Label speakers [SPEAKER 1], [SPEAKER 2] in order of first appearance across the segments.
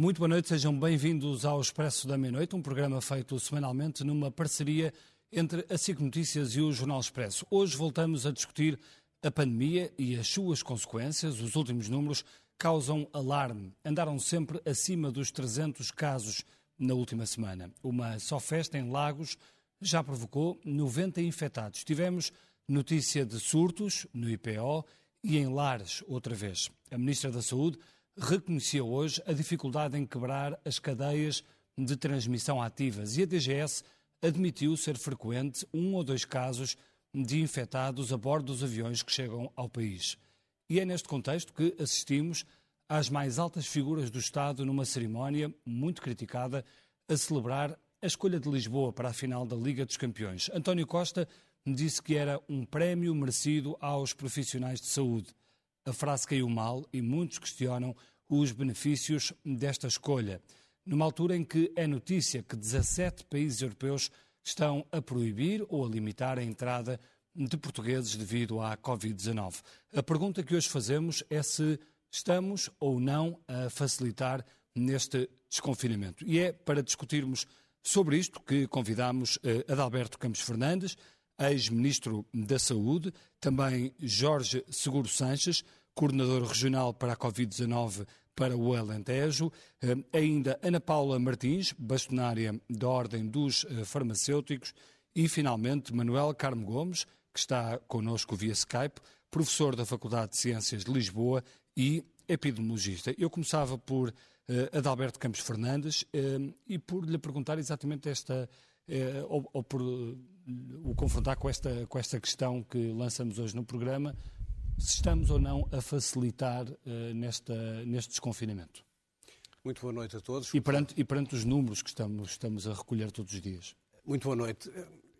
[SPEAKER 1] Muito boa noite, sejam bem-vindos ao Expresso da Meia-Noite, um programa feito semanalmente numa parceria entre a SIC Notícias e o Jornal Expresso. Hoje voltamos a discutir a pandemia e as suas consequências. Os últimos números causam alarme. Andaram sempre acima dos 300 casos na última semana. Uma só festa em Lagos já provocou 90 infectados. Tivemos notícia de surtos no IPO e em Lares outra vez. A Ministra da Saúde reconheceu hoje a dificuldade em quebrar as cadeias de transmissão ativas e a DGS admitiu ser frequente um ou dois casos de infectados a bordo dos aviões que chegam ao país. E é neste contexto que assistimos às mais altas figuras do Estado numa cerimónia muito criticada a celebrar a escolha de Lisboa para a final da Liga dos Campeões. António Costa disse que era um prémio merecido aos profissionais de saúde. A frase caiu mal e muitos questionam os benefícios desta escolha, numa altura em que é notícia que 17 países europeus estão a proibir ou a limitar a entrada de portugueses devido à Covid-19. A pergunta que hoje fazemos é se estamos ou não a facilitar neste desconfinamento. E é para discutirmos sobre isto que convidamos eh, Adalberto Campos Fernandes, ex-ministro da Saúde, também Jorge Seguro Sanches, coordenador regional para a Covid-19 para o Alentejo, eh, ainda Ana Paula Martins, bastonária da Ordem dos eh, Farmacêuticos, e finalmente Manuel Carmo Gomes, que está connosco via Skype, professor da Faculdade de Ciências de Lisboa e epidemiologista. Eu começava por uh, Adalberto Campos Fernandes uh, e por lhe perguntar exatamente esta, uh, ou, ou, por o confrontar com esta, com esta questão que lançamos hoje no programa, se estamos ou não a facilitar nesta, neste desconfinamento.
[SPEAKER 2] Muito boa noite a todos.
[SPEAKER 1] E perante, e perante os números que estamos, estamos a recolher todos os dias.
[SPEAKER 2] Muito boa noite.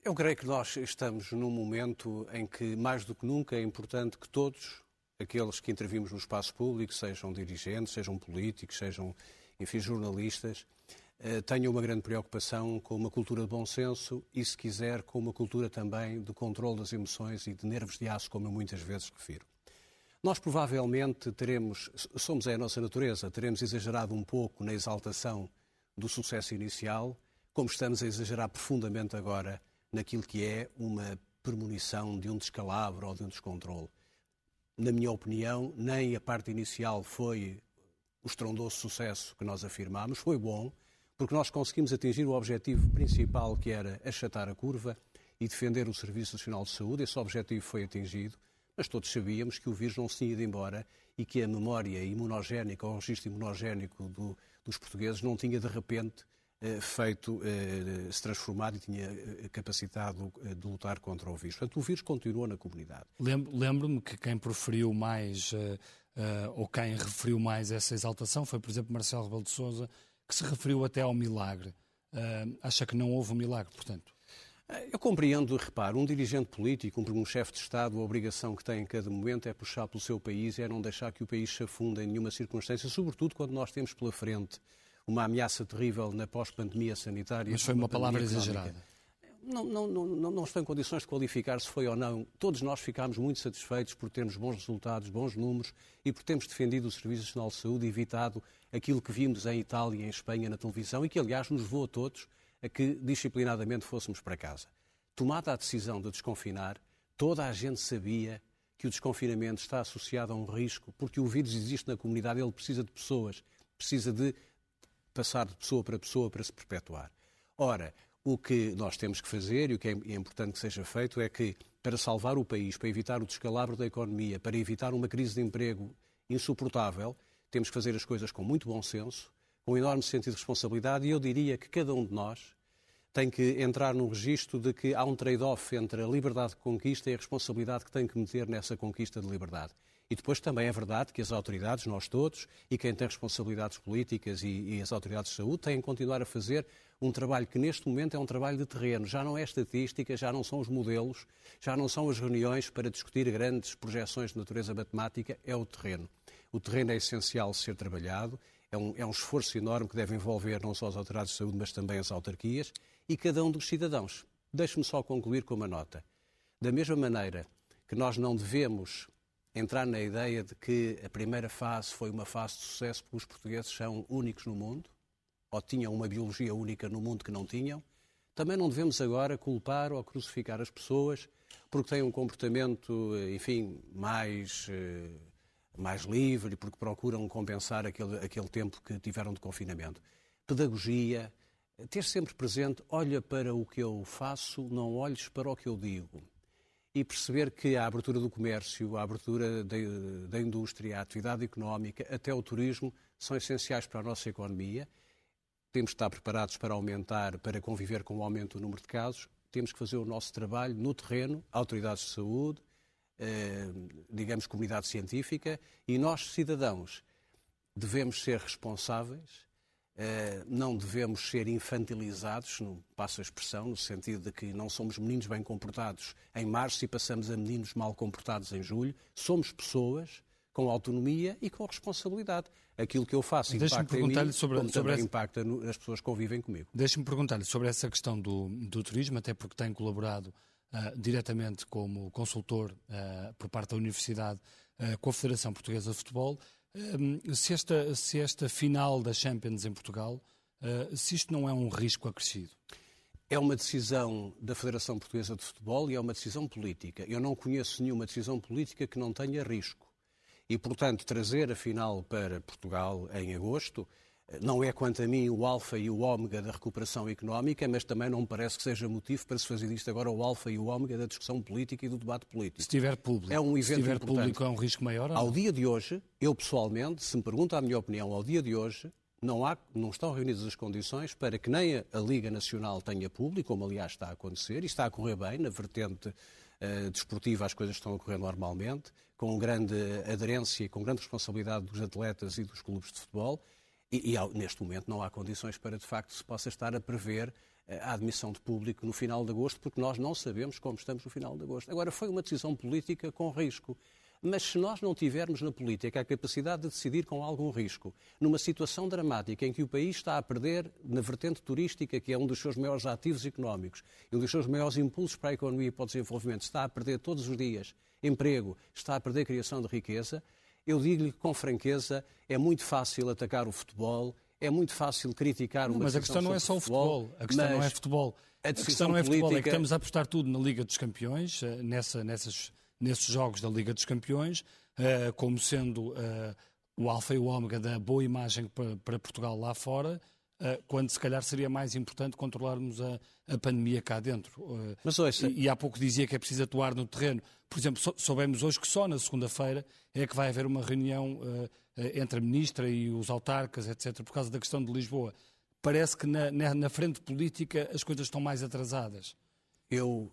[SPEAKER 2] Eu creio que nós estamos num momento em que, mais do que nunca, é importante que todos, aqueles que intervimos no espaço público, sejam dirigentes, sejam políticos, sejam, enfim, jornalistas, eh, tenham uma grande preocupação com uma cultura de bom senso e, se quiser, com uma cultura também de controle das emoções e de nervos de aço, como eu muitas vezes refiro. Nós provavelmente teremos, somos é a nossa natureza, teremos exagerado um pouco na exaltação do sucesso inicial, como estamos a exagerar profundamente agora naquilo que é uma premonição de um descalabro ou de um descontrole. Na minha opinião, nem a parte inicial foi o estrondoso sucesso que nós afirmámos, foi bom, porque nós conseguimos atingir o objetivo principal que era achatar a curva e defender o Serviço Nacional de Saúde. Esse objetivo foi atingido, mas todos sabíamos que o vírus não se tinha ido embora e que a memória imunogénica, o registro imunogénico do, dos portugueses não tinha de repente eh, feito, eh, se transformado e tinha eh, capacitado de lutar contra o vírus. Portanto, o vírus continua na comunidade.
[SPEAKER 1] Lembro-me que quem proferiu mais, ou quem referiu mais essa exaltação foi, por exemplo, Marcelo Rebelo de Sousa, que se referiu até ao milagre. Acha que não houve um milagre, portanto?
[SPEAKER 2] Eu compreendo, repare, um dirigente político, um, um chefe de Estado, a obrigação que tem em cada momento é puxar pelo seu país, é não deixar que o país se afunda em nenhuma circunstância, sobretudo quando nós temos pela frente uma ameaça terrível na pós-pandemia sanitária.
[SPEAKER 1] Mas foi uma, palavra exagerada.
[SPEAKER 2] Não, não, não, não, estou em condições de qualificar se foi ou não. Todos nós ficámos muito satisfeitos por termos bons resultados, bons números e por termos defendido o Serviço Nacional de Saúde e evitado aquilo que vimos em Itália e em Espanha na televisão e que, aliás, nos levou a todos a que disciplinadamente fôssemos para casa. Tomada a decisão de desconfinar, toda a gente sabia que o desconfinamento está associado a um risco, porque o vírus existe na comunidade, ele precisa de pessoas, precisa de passar de pessoa para pessoa para se perpetuar. Ora, o que nós temos que fazer e o que é importante que seja feito é que, para salvar o país, para evitar o descalabro da economia, para evitar uma crise de emprego insuportável, temos que fazer as coisas com muito bom senso, com um enorme sentido de responsabilidade e eu diria que cada um de nós tem que entrar num registro de que há um trade-off entre a liberdade de conquista e a responsabilidade que tem que meter nessa conquista de liberdade. E depois também é verdade que as autoridades, nós todos, e quem tem responsabilidades políticas e, e, as autoridades de saúde, têm que continuar a fazer um trabalho que neste momento é um trabalho de terreno. Já não é estatística, já não são os modelos, já não são as reuniões para discutir grandes projeções de natureza matemática, é o terreno. O terreno é essencial ser trabalhado, é um, é um esforço enorme que deve envolver não só as autoridades de saúde, mas também as autarquias e cada um dos cidadãos. Deixe-me só concluir com uma nota. Da mesma maneira que nós não devemos entrar na ideia de que a primeira fase foi uma fase de sucesso porque os portugueses são únicos no mundo, ou tinham uma biologia única no mundo que não tinham. Também não devemos agora culpar ou crucificar as pessoas porque têm um comportamento, enfim, mais, eh, mais livre, porque procuram compensar aquele, aquele tempo que tiveram de confinamento. Pedagogia, ter sempre presente, olha para o que eu faço, não olhes para o que eu digo e perceber que a abertura do comércio, a abertura da, indústria, a atividade económica, até o turismo, são essenciais para a nossa economia. Temos de estar preparados para aumentar, para conviver com o aumento do número de casos. Temos que fazer o nosso trabalho no terreno, autoridades de saúde, digamos, comunidade científica, e nós, cidadãos, devemos ser responsáveis eh, não devemos ser infantilizados, não passo a expressão, no sentido de que não somos meninos bem comportados em março e passamos a meninos mal comportados em julho. Somos pessoas com autonomia e com responsabilidade. Aquilo que eu faço impacta em mim, sobre, como sobre essa... impacta nas pessoas que convivem comigo.
[SPEAKER 1] Deixe-me perguntar-lhe sobre essa questão do, do, turismo, até porque tem colaborado uh, diretamente como consultor uh, por parte da Universidade uh, com a Federação Portuguesa de Futebol. Se esta, se esta final da Champions em Portugal, se isto não é um risco acrescido?
[SPEAKER 2] É uma decisão da Federação Portuguesa de Futebol e é uma decisão política. Eu não conheço nenhuma decisão política que não tenha risco. E, portanto, trazer a final para Portugal em agosto não é, quanto a mim, o alfa e o ômega da recuperação económica, mas também não me parece que seja motivo para se fazer disto agora o alfa e o ômega da discussão política e do debate político.
[SPEAKER 1] Se tiver público,
[SPEAKER 2] é um evento
[SPEAKER 1] se tiver
[SPEAKER 2] importante.
[SPEAKER 1] público é um risco maior?
[SPEAKER 2] Ao dia de hoje, eu pessoalmente, se me pergunta a minha opinião, ao dia de hoje, não, há, não estão reunidas as condições para que nem a, Liga Nacional tenha público, como aliás está a acontecer, e está a correr bem, na vertente uh, desportiva as coisas estão a correr normalmente, com grande aderência e com grande responsabilidade dos atletas e dos clubes de futebol, e, e, neste momento não há condições para, de facto, se possa estar a prever eh, a admissão de público no final de agosto, porque nós não sabemos como estamos no final de agosto. Agora, foi uma decisão política com risco. Mas se nós não tivermos na política a capacidade de decidir com algum risco, numa situação dramática em que o país está a perder na vertente turística, que é um dos seus maiores ativos económicos e um dos seus maiores impulsos para a economia e para o desenvolvimento, está a perder todos os dias emprego, está a perder criação de riqueza, eu digo-lhe com franqueza, é muito fácil atacar o futebol, é muito fácil criticar uma
[SPEAKER 1] não, Mas a questão não é só o futebol, a questão não é futebol. A, a questão não é futebol, política... é que estamos a apostar tudo na Liga dos Campeões, eh, nessa, nessas, nesses jogos da Liga dos Campeões, uh, como sendo uh, o alfa e o ômega da boa imagem para, Portugal lá fora, quando se calhar seria mais importante controlarmos a, a pandemia cá dentro. Mas, ouça... e, e há pouco dizia que é preciso atuar no terreno. Por exemplo, soubemos hoje que só na segunda-feira é que vai haver uma reunião uh, entre a Ministra e os autarcas, etc., por causa da questão de Lisboa. Parece que na, na, na frente política as coisas estão mais atrasadas.
[SPEAKER 2] Eu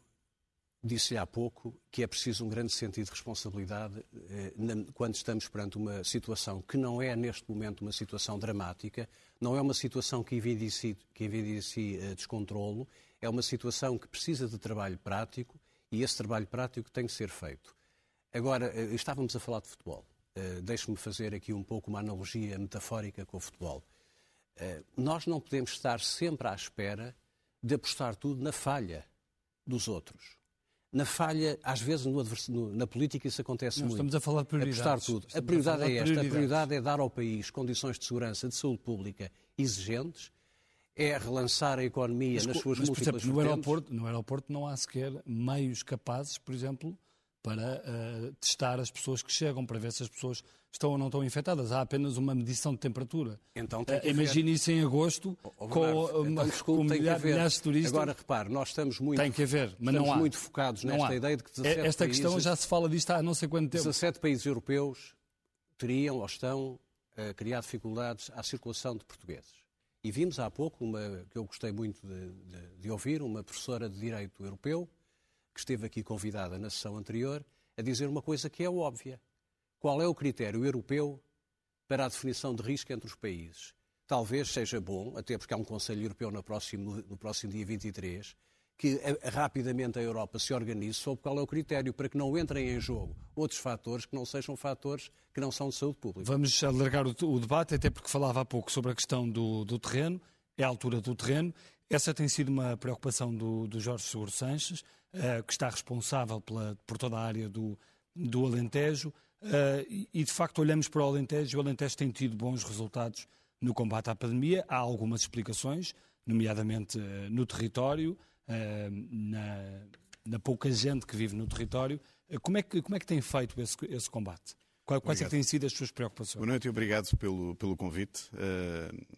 [SPEAKER 2] disse há pouco que é preciso um grande sentido de responsabilidade eh, na, quando estamos perante uma situação que não é, neste momento, uma situação dramática, não é uma situação que evidencie, que evidencie eh, descontrolo, é uma situação que precisa de trabalho prático e esse trabalho prático tem que ser feito. Agora, eh, estávamos a falar de futebol. Uh, Deixe-me fazer aqui um pouco uma analogia metafórica com o futebol. Nós não podemos estar sempre à espera de apostar tudo na falha dos outros. Na falha, às vezes no, no, na política isso acontece muito.
[SPEAKER 1] Estamos a falar de prioridades.
[SPEAKER 2] Apostar tudo. Estamos a prioridade a é esta. A prioridade é dar ao país condições de segurança, de saúde pública exigentes é relançar a economia mas, nas suas mas, múltiplas
[SPEAKER 1] por exemplo, no aeroporto, no aeroporto não há sequer meios capazes, por exemplo, para uh, testar as pessoas que chegam, para ver se as pessoas estão ou não estão infectadas. Há apenas uma medição de temperatura.
[SPEAKER 2] Então tem que uh,
[SPEAKER 1] Imagine isso em agosto oh, oh, com, então, desculpe, com milhares, de turistas.
[SPEAKER 2] Agora, repare, nós estamos muito,
[SPEAKER 1] tem que haver, mas
[SPEAKER 2] não
[SPEAKER 1] há.
[SPEAKER 2] muito focados
[SPEAKER 1] não
[SPEAKER 2] nesta
[SPEAKER 1] há.
[SPEAKER 2] ideia de que 17
[SPEAKER 1] Esta países, questão já se fala disto há não sei quanto tempo.
[SPEAKER 2] 17 países europeus teriam ou estão a criar dificuldades à circulação de portugueses. E vimos há pouco, uma, que eu gostei muito de, de, de, ouvir, uma professora de Direito Europeu, que esteve aqui convidada na sessão anterior, a dizer uma coisa que é óbvia. Qual é o critério europeu para a definição de risco entre os países? Talvez seja bom, até porque há um Conselho Europeu no próximo, no próximo dia 23, que rapidamente a Europa se organize sobre qual é o critério para que não entrem em jogo outros fatores que não sejam fatores que não são de saúde pública.
[SPEAKER 1] Vamos alargar o, o debate, até porque falava há pouco sobre a questão do, do, terreno, é a altura do terreno. Essa tem sido uma preocupação do, do Jorge Seguro Sanches, uh, que está responsável pela, por toda a área do, do Alentejo. Uh, e, de facto, olhamos para o Alentejo e o Alentejo tem tido bons resultados no combate à pandemia. Há algumas explicações, nomeadamente uh, no território, na, na, pouca gente que vive no território. como, é que, como é que tem feito esse, esse combate? Quais é que têm sido as suas preocupações?
[SPEAKER 3] Boa noite e obrigado pelo, pelo convite.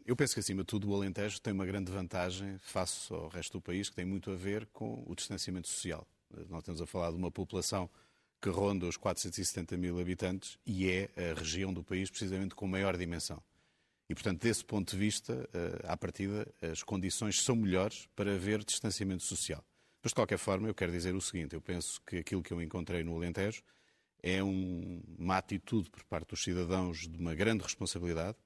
[SPEAKER 3] eu penso que, acima de tudo, o Alentejo tem uma grande vantagem face ao resto do país, que tem muito a ver com o distanciamento social. Nós estamos a falar de uma população que ronda os 470 mil habitantes e é a região do país precisamente com maior dimensão. E, portanto, desse ponto de vista, eh, à partida, as condições são melhores para haver distanciamento social. Mas, de qualquer forma, eu quero dizer o seguinte: eu penso que aquilo que eu encontrei no Alentejo é um, uma atitude por parte dos cidadãos de uma grande responsabilidade,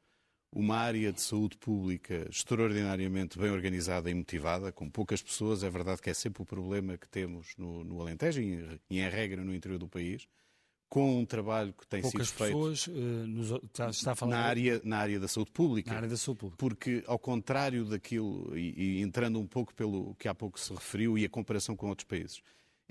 [SPEAKER 3] uma área de saúde pública extraordinariamente bem organizada e motivada, com poucas pessoas. É verdade que é sempre o problema que temos no, no Alentejo e, em regra, no interior do país. Com um trabalho que tem
[SPEAKER 1] poucas
[SPEAKER 3] sido feito
[SPEAKER 1] pessoas, uh, nos, está, está a falar
[SPEAKER 3] na, área, na área da saúde pública.
[SPEAKER 1] Na área da saúde pública.
[SPEAKER 3] Porque, ao contrário daquilo, e, e entrando um pouco pelo que há pouco se referiu e a comparação com outros países,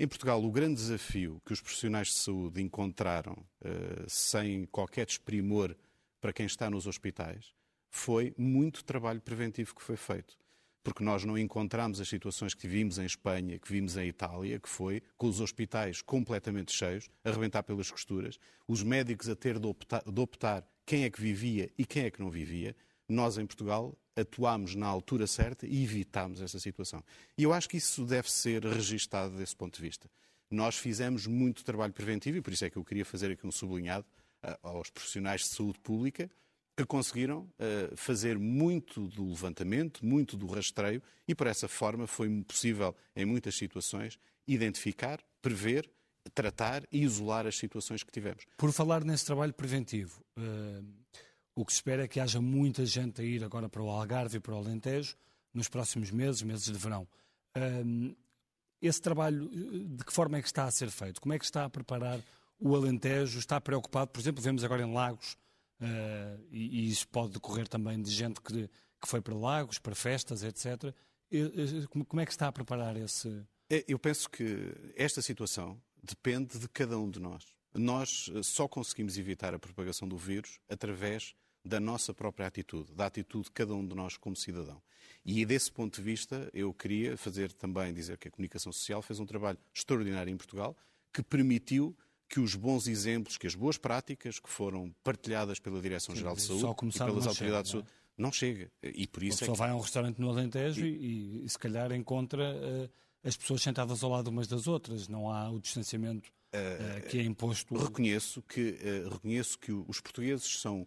[SPEAKER 3] em Portugal, o grande desafio que os profissionais de saúde encontraram, uh, sem qualquer desprimor para quem está nos hospitais, foi muito trabalho preventivo que foi feito. Porque nós não encontramos as situações que vimos em Espanha, que vimos em Itália, que foi com os hospitais completamente cheios, a arrebentar pelas costuras, os médicos a ter de optar, de optar quem é que vivia e quem é que não vivia. Nós, em Portugal, atuámos na altura certa e evitámos essa situação. E eu acho que isso deve ser registado desse ponto de vista. Nós fizemos muito trabalho preventivo e por isso é que eu queria fazer aqui um sublinhado aos profissionais de saúde pública que conseguiram uh, fazer muito do levantamento, muito do rastreio e por essa forma foi possível, em muitas situações, identificar, prever, tratar e isolar as situações que tivemos.
[SPEAKER 1] Por falar nesse trabalho preventivo, uh, o que se espera é que haja muita gente a ir agora para o Algarve e para o Alentejo nos próximos meses, meses de verão. Uh, esse trabalho, de que forma é que está a ser feito? Como é que está a preparar o Alentejo está preocupado, por exemplo, vemos agora em Lagos, uh, e, e, isso pode decorrer também de gente que, que foi para Lagos, para festas, etc. como é que está a preparar esse.
[SPEAKER 3] É, eu penso que esta situação depende de cada um de nós. Nós eh, só conseguimos evitar a propagação do vírus através da nossa própria atitude, da atitude de cada um de nós como cidadão. E desse ponto de vista, eu queria fazer também dizer que a comunicação social fez um trabalho extraordinário em Portugal que permitiu que os bons exemplos, que as boas práticas que foram partilhadas pela Direção-Geral de Saúde e pelas autoridades de saúde, não chega. E por isso é que...
[SPEAKER 1] vai a um restaurante no Alentejo e, e, se calhar encontra uh, as pessoas sentadas ao lado umas das outras. Não há o distanciamento uh, que é imposto.
[SPEAKER 3] Reconheço que, uh, reconheço que os portugueses são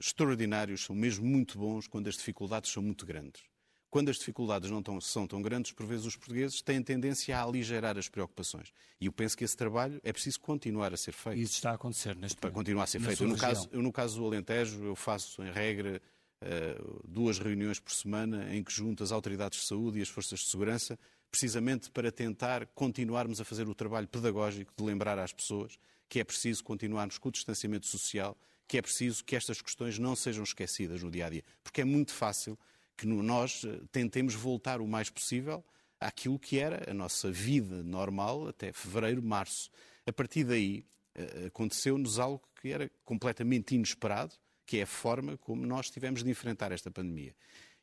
[SPEAKER 3] extraordinários, são mesmo muito bons quando as dificuldades são muito grandes. Quando as dificuldades não tão, são tão grandes, por vezes os portugueses têm tendência a aligerar as preocupações. E eu penso que esse trabalho é preciso continuar a ser feito.
[SPEAKER 1] E isso está a acontecer neste
[SPEAKER 3] Para continuar a ser feito. Eu, no, caso, eu, no caso do Alentejo, eu faço, em regra, uh, duas reuniões por semana em que junto as autoridades de saúde e as forças de segurança, precisamente para tentar continuarmos a fazer o trabalho pedagógico de lembrar às pessoas que é preciso continuarmos com o distanciamento social, que é preciso que estas questões não sejam esquecidas no dia a dia. Porque é muito fácil que nós eh, tentemos voltar o mais possível àquilo que era a nossa vida normal até fevereiro, março. A partir daí, eh, aconteceu-nos algo que era completamente inesperado, que é a forma como nós tivemos de enfrentar esta pandemia.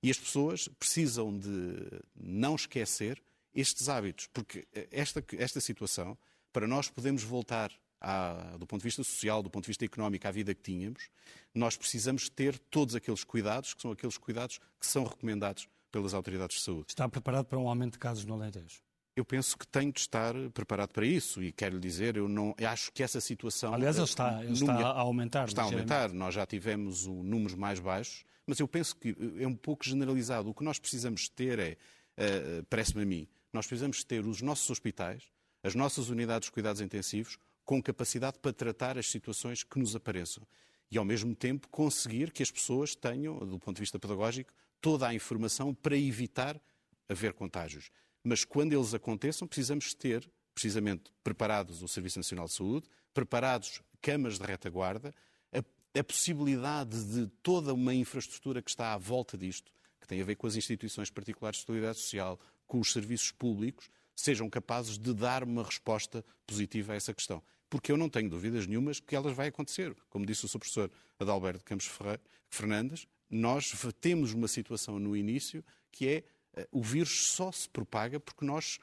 [SPEAKER 3] E as pessoas precisam de não esquecer estes hábitos, porque eh, esta, esta situação, para nós podermos voltar à, do ponto de vista social, do ponto de vista económico, à vida que tínhamos, nós precisamos ter todos aqueles cuidados, que são aqueles cuidados que são recomendados pelas autoridades de saúde.
[SPEAKER 1] Está preparado para um aumento de casos no Alentejo?
[SPEAKER 3] Eu penso que tenho de estar preparado para isso e quero lhe dizer, eu não eu acho que essa situação.
[SPEAKER 1] Aliás, ele está, ele está a aumentar.
[SPEAKER 3] Está a aumentar. Nós já tivemos um, números mais baixos, mas eu penso que é um pouco generalizado. O que nós precisamos ter é, uh, parece-me a mim, nós precisamos ter os nossos hospitais, as nossas unidades de cuidados intensivos, com capacidade para tratar as situações que nos apareçam. E, ao mesmo tempo, conseguir que as pessoas tenham, do ponto de vista pedagógico, toda a informação para evitar haver contágios. Mas quando eles aconteçam, precisamos ter, precisamente, preparados o Serviço Nacional de Saúde, preparados camas de retaguarda, a, a possibilidade de toda uma infraestrutura que está à volta disto, que tem a ver com as instituições particulares de solidariedade social, com os serviços públicos, sejam capazes de dar uma resposta positiva a essa questão. Porque eu não tenho dúvidas nenhumas que elas vai acontecer. Como disse o seu professor Adalberto Campos Fernandes, nós temos uma situação no início que é eh, o vírus só se propaga porque nós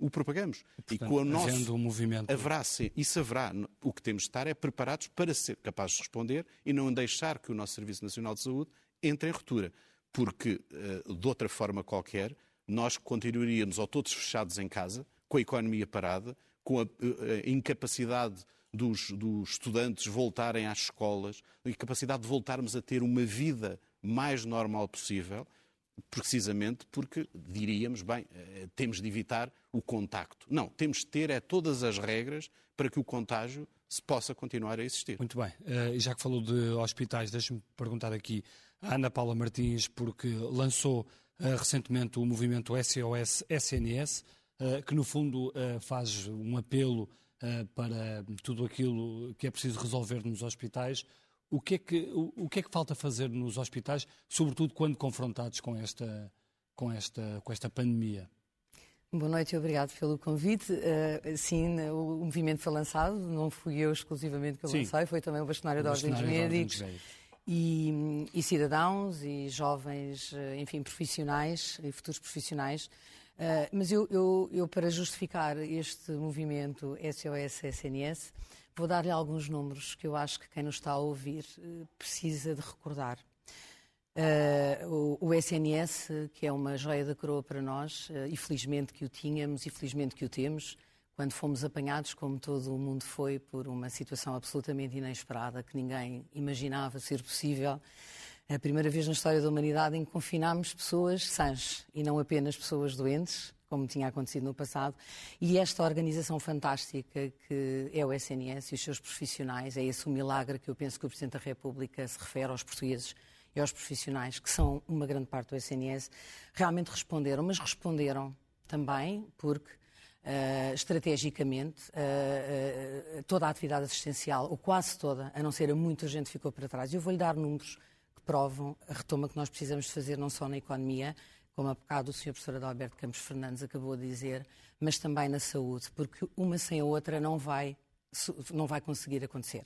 [SPEAKER 3] o, propagamos.
[SPEAKER 1] E, portanto, e com o nosso um movimento.
[SPEAKER 3] Haverá sim, isso haverá. O que temos de estar é preparados para ser capazes de responder e não deixar que o nosso Serviço Nacional de Saúde entre em ruptura. Porque, eh, de outra forma qualquer, nós continuaríamos ou todos fechados em casa, com a economia parada, com a, a incapacidade dos, dos, estudantes voltarem às escolas, a incapacidade de voltarmos a ter uma vida mais normal possível, precisamente porque diríamos, bem, eh, temos de evitar o contacto. Não, temos de ter é todas as regras para que o contágio se possa continuar a existir.
[SPEAKER 1] Muito bem. Uh, já que falou de hospitais, deixe-me perguntar aqui à Ana Paula Martins, porque lançou uh, recentemente o movimento SOS-SNS, que no fundo faz um apelo para tudo aquilo que é preciso resolver nos hospitais. O que, é que, o, o que é que falta fazer nos hospitais, sobretudo quando confrontados com esta, com esta, com esta pandemia?
[SPEAKER 4] Boa noite e obrigado pelo convite. Uh, sim, o movimento foi lançado, não fui eu exclusivamente que o lancei, foi também o Bastonário da Ordem dos Médicos e, e, cidadãos e jovens, eh, enfim, profissionais e futuros profissionais. Uh, mas eu, eu, eu, para justificar este movimento SOS-SNS, Vou dar-lhe alguns números que eu acho que quem nos está a ouvir eh, precisa de recordar. Uh, o, o, SNS, que é uma joia da coroa para nós, uh, e felizmente que o tínhamos e felizmente que o temos, quando fomos apanhados, como todo o mundo foi, por uma situação absolutamente inesperada que ninguém imaginava ser possível. A primeira vez na história da humanidade em que confinámos pessoas sãs e não apenas pessoas doentes, como tinha acontecido no passado, e esta organização fantástica que é o SNS e os seus profissionais, é esse o milagre que eu penso que o Presidente da República se refere aos portugueses e aos profissionais, que são uma grande parte do SNS, realmente responderam, mas responderam também porque Uh, estrategicamente, uh, uh, toda a atividade assistencial, ou quase toda, a não ser a muita gente ficou para trás. Eu vou-lhe dar números provam a retoma que nós precisamos fazer não só na economia, como há bocado o Sr. Professor Adalberto Campos Fernandes acabou de dizer, mas também na saúde, porque uma sem a outra não vai, não vai conseguir acontecer.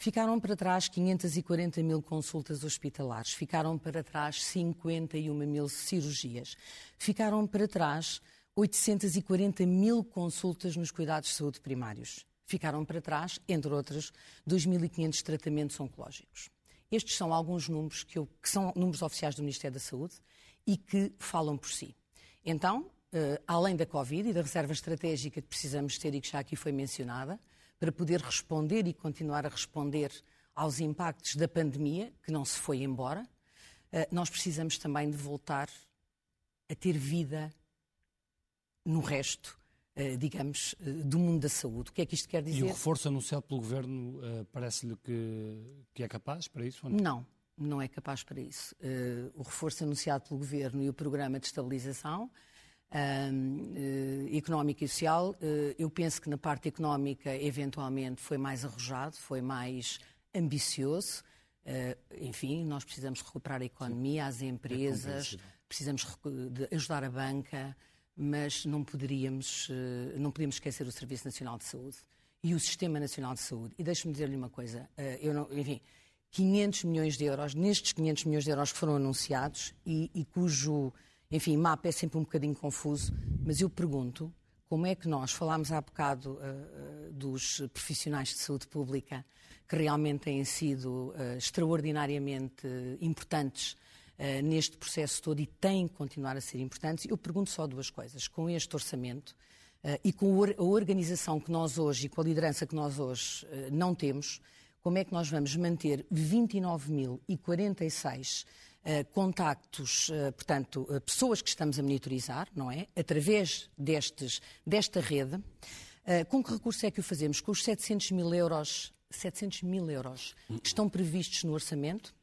[SPEAKER 4] Ficaram para trás 540 mil consultas hospitalares, ficaram para trás 51 mil cirurgias, ficaram para trás 840 mil consultas nos cuidados de saúde primários, ficaram para trás, entre outros, 2.500 tratamentos oncológicos. Estes são alguns números que, eu, que são números oficiais do Ministério da Saúde e que falam por si. Então, eh, além da Covid e da reserva estratégica que precisamos ter e que já aqui foi mencionada, para poder responder e continuar a responder aos impactos da pandemia, que não se foi embora, eh, nós precisamos também de voltar a ter vida no resto, digamos, do mundo da saúde. O que é que isto quer dizer? E
[SPEAKER 1] o reforço anunciado pelo Governo parece-lhe que, que é capaz para isso?
[SPEAKER 4] Ou não? não não é capaz para isso. O reforço anunciado pelo Governo e o programa de estabilização económica e social, eu penso que na parte económica, eventualmente, foi mais arrojado, foi mais ambicioso. enfim, nós precisamos recuperar a economia, as empresas, precisamos ajudar a banca, mas não poderíamos, não podíamos esquecer o Serviço Nacional de Saúde e o Sistema Nacional de Saúde. E deixe-me dizer-lhe uma coisa, eu não, enfim, 500 milhões de euros, nestes 500 milhões de euros que foram anunciados e, e cujo, enfim, mapa é sempre um bocadinho confuso, mas eu pergunto como é que nós, falámos há bocado uh, dos profissionais de saúde pública, que realmente têm sido uh, extraordinariamente importantes uh, neste processo todo e têm que continuar a ser importantes, eu pergunto só duas coisas. Com este orçamento e com a organização que nós hoje e com a liderança que nós hoje não temos, como é que nós vamos manter 29.046 uh, eh, contactos, uh, portanto, uh, pessoas que estamos a monitorizar, não é? Através destes, desta rede. com que recurso é que o fazemos? Com os 700 mil euros, 700 mil euros que estão previstos no orçamento.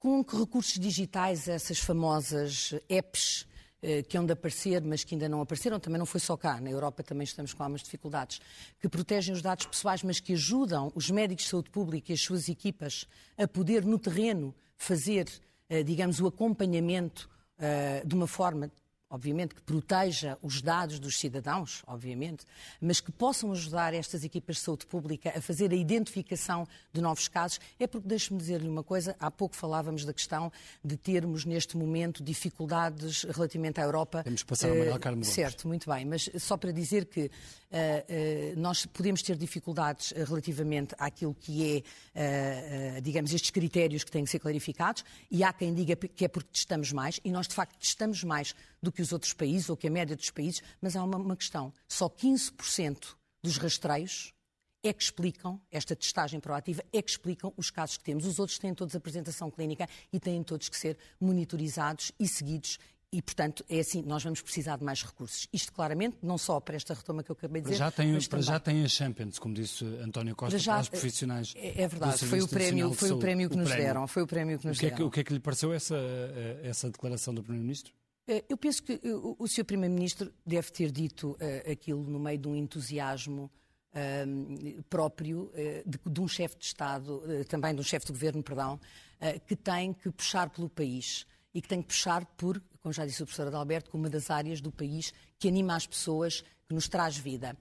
[SPEAKER 4] Com que recursos digitais essas famosas apps eh, que hão de aparecer, mas que ainda não apareceram, também não foi só cá, na Europa também estamos com algumas dificuldades, que protegem os dados pessoais, mas que ajudam os médicos de saúde pública e as suas equipas a poder, no terreno, fazer, eh, digamos, o acompanhamento eh, de uma forma obviamente, que proteja os dados dos cidadãos, obviamente, mas que possam ajudar estas equipas de saúde pública a fazer a identificação de novos casos, é porque, deixe-me dizer-lhe uma coisa, há pouco falávamos da questão de termos, neste momento, dificuldades relativamente à Europa.
[SPEAKER 1] Temos que passar uh, a Manuel Carmo
[SPEAKER 4] Certo, muito bem, mas só para dizer que uh, uh, nós podemos ter dificuldades relativamente àquilo que é, digamos, estes critérios que têm que ser clarificados, e há quem diga que é porque testamos mais, e nós, de facto, testamos mais do que os outros países ou que a média dos países, mas há uma, uma questão. Só 15% dos rastreios é que explicam, esta testagem proativa, é que explicam os casos que temos. Os outros têm todos apresentação clínica e têm todos que ser monitorizados e seguidos. E, portanto, é assim, nós vamos precisar de mais recursos. Isto, claramente, não só para esta retoma que eu acabei de dizer.
[SPEAKER 1] Já tem,
[SPEAKER 4] mas
[SPEAKER 1] para já tem a Champions, como disse António Costa, para, já, para os profissionais.
[SPEAKER 4] É, é verdade, foi o, prémio, foi o prémio que nos prémio. deram. Foi o prémio que nos
[SPEAKER 1] o que
[SPEAKER 4] é que,
[SPEAKER 1] o que é que lhe pareceu essa, essa declaração do Primeiro-Ministro?
[SPEAKER 4] Eh, eu penso que eh, o Sr. Primeiro-Ministro deve ter dito uh, aquilo no meio de um entusiasmo uh, próprio de, um chefe de Estado, também de um chefe de governo, perdão, que tem que puxar pelo país e que tem que puxar por, como já disse o professor Adalberto, como uma das áreas do país que anima as pessoas, que nos traz vida.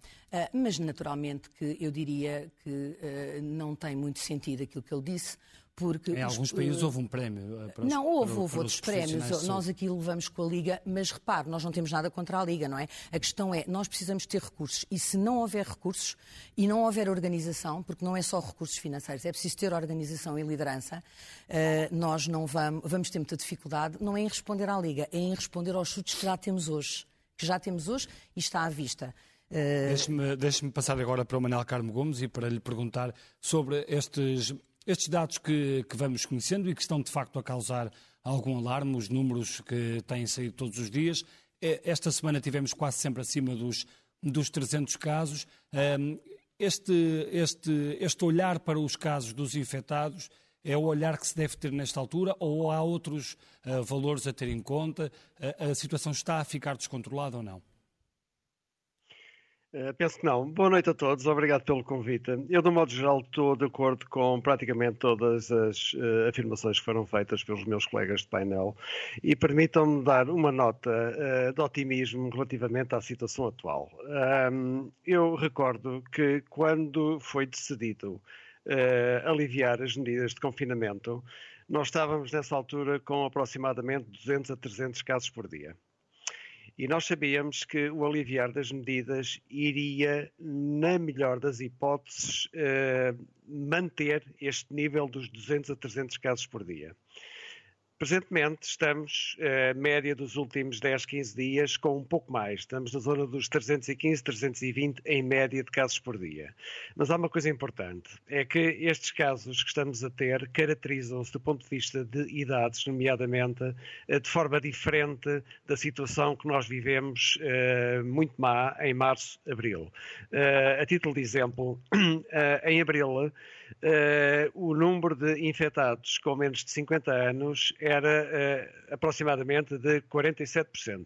[SPEAKER 4] mas, naturalmente, que eu diria que não tem muito sentido aquilo que ele disse, porque
[SPEAKER 1] em alguns países houve um prémio.
[SPEAKER 4] Para os, não, houve, para, houve para outros prémios. Nós aqui levamos com a Liga, mas repare, nós não temos nada contra a Liga, não é? A questão é, nós precisamos ter recursos e se não houver recursos e não houver organização, porque não é só recursos financeiros, é preciso ter organização e liderança, uh, nós não vamos, vamos ter muita dificuldade, não é em responder à Liga, é em responder aos chutes que já temos hoje, que já temos hoje e está à vista.
[SPEAKER 1] Uh... Deixe-me deixe passar agora para o Manel Carmo Gomes e para lhe perguntar sobre estes estes dados que, que, vamos conhecendo e que estão de facto a causar algum alarme, os números que têm saído todos os dias. É, esta semana tivemos quase sempre acima dos, dos 300 casos. Este, este, este olhar para os casos dos infectados é o olhar que se deve ter nesta altura ou há outros uh, valores a ter em conta? A, a situação está a ficar descontrolada ou não?
[SPEAKER 5] Uh, penso que não. Boa noite a todos, obrigado pelo convite. Eu, de um modo geral, estou de acordo com praticamente todas as uh, afirmações que foram feitas pelos meus colegas de painel e permitam-me dar uma nota uh, de otimismo relativamente à situação atual. Um, eu recordo que quando foi decidido aliviar as medidas de confinamento, nós estávamos nessa altura com aproximadamente 200 a 300 casos por dia. E nós sabíamos que o aliviar das medidas iria, na melhor das hipóteses, eh, manter este nível dos 200 a 300 casos por dia. Presentemente estamos, a uh, média dos últimos 10, 15 dias, com um pouco mais. Estamos na zona dos 315, 320 em média de casos por dia. Mas há uma coisa importante, é que estes casos que estamos a ter caracterizam-se do ponto de vista de idades, nomeadamente, uh, de forma diferente da situação que nós vivemos uh, muito má em março, abril. a título de exemplo, em abril, uh, o número de infectados com menos de 50 anos era uh, aproximadamente de 47%. Uh,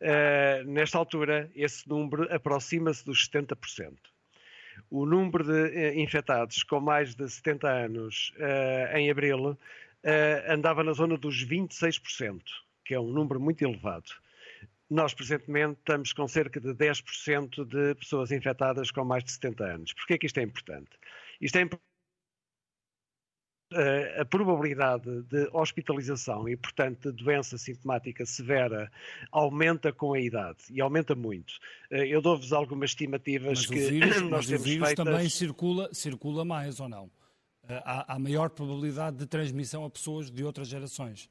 [SPEAKER 5] eh, nesta altura, esse número aproxima-se dos 70%. O número de infectados com mais de 70 anos em abril andava na zona dos 26%, que é um número muito elevado. Nós, presentemente, estamos com cerca de 10% de pessoas infectadas com mais de 70 anos. Por que é que isto é importante? Isto é importante a probabilidade de hospitalização e, portanto, de doença sintomática severa aumenta com a idade e aumenta muito. Eh, eu dou-vos algumas estimativas
[SPEAKER 1] mas
[SPEAKER 5] que
[SPEAKER 1] vírus,
[SPEAKER 5] nós
[SPEAKER 1] mas
[SPEAKER 5] temos
[SPEAKER 1] o vírus
[SPEAKER 5] feitas...
[SPEAKER 1] também circula, circula mais ou não? Eh, há, há maior probabilidade de transmissão a pessoas de outras gerações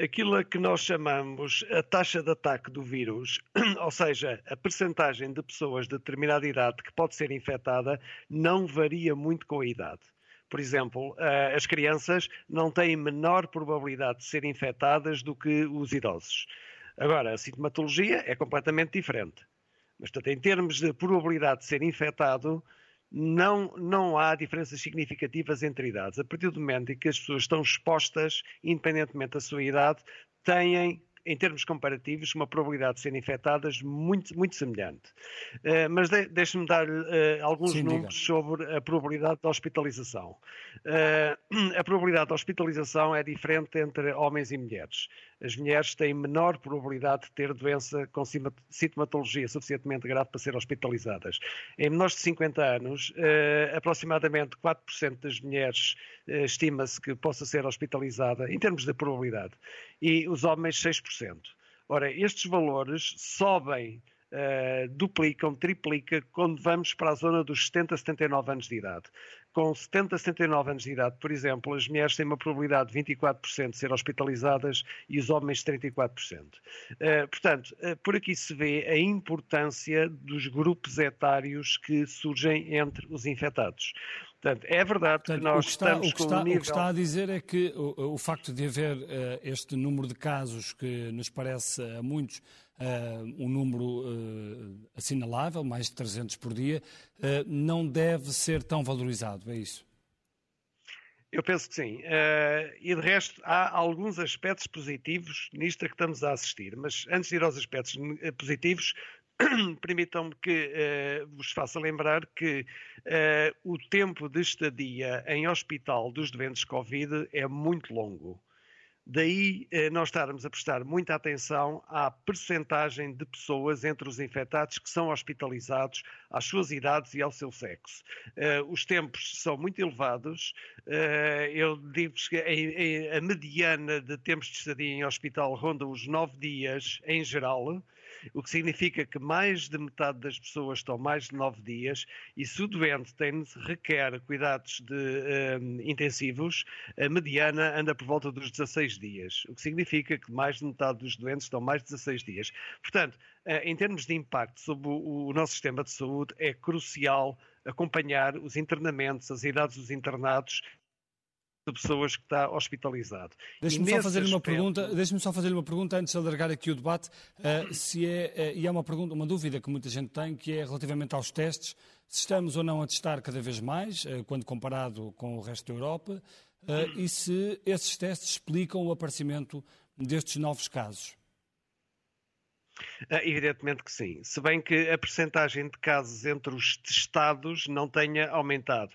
[SPEAKER 5] aquilo a que nós chamamos a taxa de ataque do vírus, ou seja, a percentagem de pessoas de determinada idade que pode ser infectada, não varia muito com a idade. Por exemplo, eh, as crianças não têm menor probabilidade de ser infectadas do que os idosos. Agora, a sintomatologia é completamente diferente. Mas, portanto, em termos de probabilidade de ser infectado, não, não há diferenças significativas entre idades. A partir do momento em que as pessoas estão expostas, independentemente da sua idade, têm em termos comparativos, uma probabilidade de serem infectadas muito, muito semelhante. Uh, mas de, deixe-me dar uh, alguns Sim, números diga. sobre a probabilidade de hospitalização. Uh, a probabilidade de hospitalização é diferente entre homens e mulheres. as mulheres têm menor probabilidade de ter doença com sintomatologia suficientemente grave para ser hospitalizadas. Em menores de 50 anos, eh, aproximadamente 4% das mulheres eh, estima-se que possa ser hospitalizada, em termos de probabilidade, e os homens 6%. Ora, estes valores sobem Uh, duplicam, triplicam quando vamos para a zona dos 70, 79 anos de idade com 70, 79 anos de idade, por exemplo, as mulheres têm uma probabilidade de 24% de ser hospitalizadas e os homens 34%. Uh, portanto, uh, por aqui se vê a importância dos grupos etários que surgem entre os infectados. Portanto, é verdade Portanto, que nós
[SPEAKER 1] que está,
[SPEAKER 5] estamos
[SPEAKER 1] o que está, nível... O que está a dizer é que o, o facto de haver uh, este número de casos que nos parece a muitos uh, um número uh, assinalável, mais de 300 por dia, uh, não deve ser tão valorizado, é isso?
[SPEAKER 5] Eu penso que sim. E de resto, há alguns aspectos positivos nisto a que estamos a assistir. Mas antes de ir aos aspectos positivos, permitam-me que uh, vos faça lembrar que uh, o tempo de estadia em hospital dos doentes Covid é muito longo. Daí eh, nós estarmos a prestar muita atenção à percentagem de pessoas entre os infectados que são hospitalizados às suas idades e ao seu sexo. Eh, os tempos são muito elevados. Eh, eu digo-vos que a, a mediana de tempos de estadia em hospital ronda os nove dias em geral o que significa que mais de metade das pessoas estão mais de nove dias e se o doente tem, requer cuidados de, um, intensivos, a mediana anda por volta dos 16 dias, o que significa que mais de metade dos doentes estão mais de 16 dias. Portanto, eh, em termos de impacto sobre o nosso sistema de saúde, é crucial acompanhar os internamentos, as idades dos internados de pessoas que está hospitalizado.
[SPEAKER 1] Deixe-me só fazer-lhe uma pergunta, deixe-me só fazer uma pergunta antes de alargar aqui o debate, uh, se é, uh, e é uma pergunta, uma dúvida que muita gente tem, que é relativamente aos testes, se estamos ou não a testar cada vez mais, uh, quando comparado com o resto da Europa, e se esses testes explicam o aparecimento destes novos casos.
[SPEAKER 5] Evidentemente que sim. Se bem que a percentagem de casos entre os testados não tenha aumentado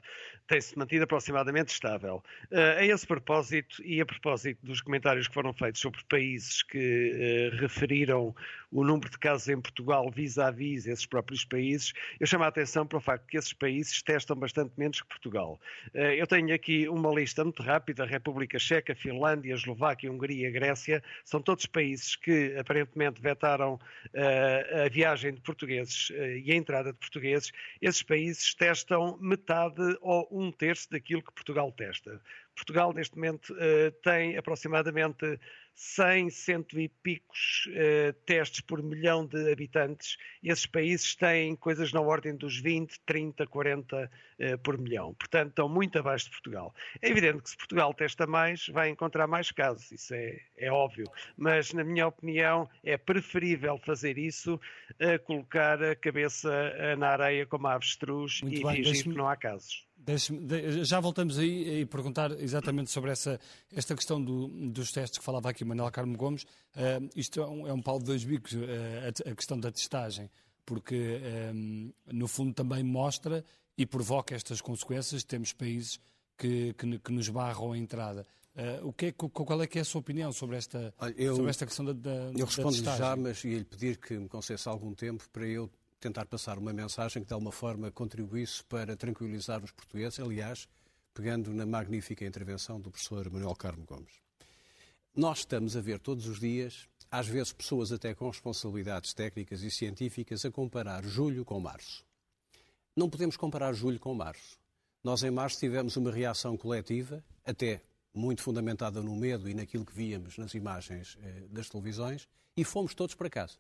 [SPEAKER 5] tem-se mantido aproximadamente estável. Uh, a esse propósito, e a propósito dos comentários que foram feitos sobre países que uh, referiram o número de casos em Portugal vis-à-vis esses próprios países, eu chamo a atenção para o facto que esses países testam bastante menos que Portugal. Uh, eu tenho aqui uma lista muito rápida: República Checa, Finlândia, Eslováquia, Hungria, Grécia, são todos países que aparentemente vetaram a viagem de portugueses e a entrada de portugueses. Esses países testam metade ou um terço daquilo que Portugal testa. Portugal, neste momento, uh, tem aproximadamente 100, cento e picos uh, testes por milhão de habitantes. Esses países têm coisas na ordem dos 20, 30, 40 uh, por milhão. Portanto, estão muito abaixo de Portugal. É evidente que se Portugal testa mais, vai encontrar mais casos, isso é, é óbvio. Mas, na minha opinião, é preferível fazer isso a colocar a cabeça na areia como a avestruz muito e bem, fingir que não há casos
[SPEAKER 1] já voltamos aí e perguntar exatamente sobre essa, esta questão do, dos testes que falava aqui Manuel Carmo Gomes. Uh, isto é um, é um pau de dois bicos, uh, a, a, questão da testagem, porque um, no fundo também mostra e provoca estas consequências. Temos países que, que, que nos barram a entrada. Uh, o que é, qual é que é a sua opinião sobre esta, eu, sobre esta questão da, da
[SPEAKER 2] Eu respondo já, mas ia-lhe pedir que me concesse algum tempo para eu tentar passar uma mensagem que de alguma forma contribuísse para tranquilizar os portugueses, aliás, pegando na magnífica intervenção do professor Manuel Carmo Gomes. Nós estamos a ver todos os dias, às vezes pessoas até com responsabilidades técnicas e científicas, a comparar julho com março. Não podemos comparar julho com março. Nós em março tivemos uma reação coletiva, até muito fundamentada no medo e naquilo que víamos nas imagens eh, das televisões, e fomos todos para casa.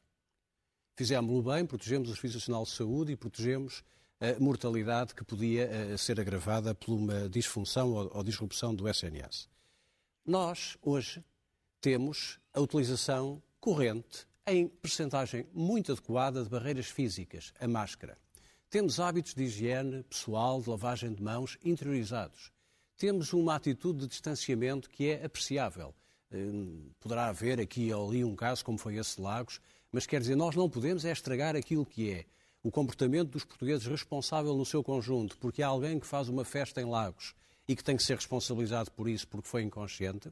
[SPEAKER 2] Fizemos-lo bem, protegemos o Serviço Nacional de Saúde e protegemos a mortalidade que podia uh, ser agravada por uma disfunção ou, disrupção do SNS. Nós, hoje, temos a utilização corrente, em percentagem muito adequada, de barreiras físicas, a máscara. Temos hábitos de higiene pessoal, de lavagem de mãos interiorizados. Temos uma atitude de distanciamento que é apreciável. Hum, poderá haver aqui ou ali um caso, como foi esse Lagos, mas quer dizer, nós não podemos é estragar aquilo que é o comportamento dos portugueses responsável no seu conjunto, porque há alguém que faz uma festa em Lagos e que tem que ser responsabilizado por isso porque foi inconsciente.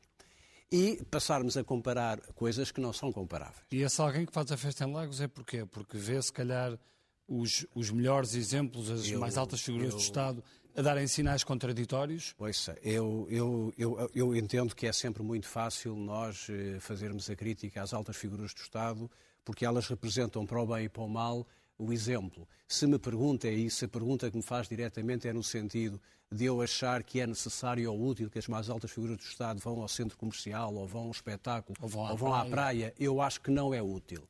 [SPEAKER 2] e passarmos a comparar coisas que não são comparáveis.
[SPEAKER 1] E esse alguém que faz a festa em Lagos é porquê? Porque vê, se calhar, os, os melhores exemplos, as eu, mais altas figuras eu, do Estado a darem sinais contraditórios?
[SPEAKER 2] Ouça, eu, eu, eu, eu entendo que é sempre muito fácil nós eh, fazermos a crítica às altas figuras do Estado, porque elas representam para o bem e para o mal o exemplo. Se me pergunta é isso, a pergunta que me faz diretamente é no sentido de eu achar que é necessário ou útil que as mais altas figuras do Estado vão ao centro comercial, ou vão ao espetáculo, ou vão à, ou vão praia. à praia, eu acho que não é útil.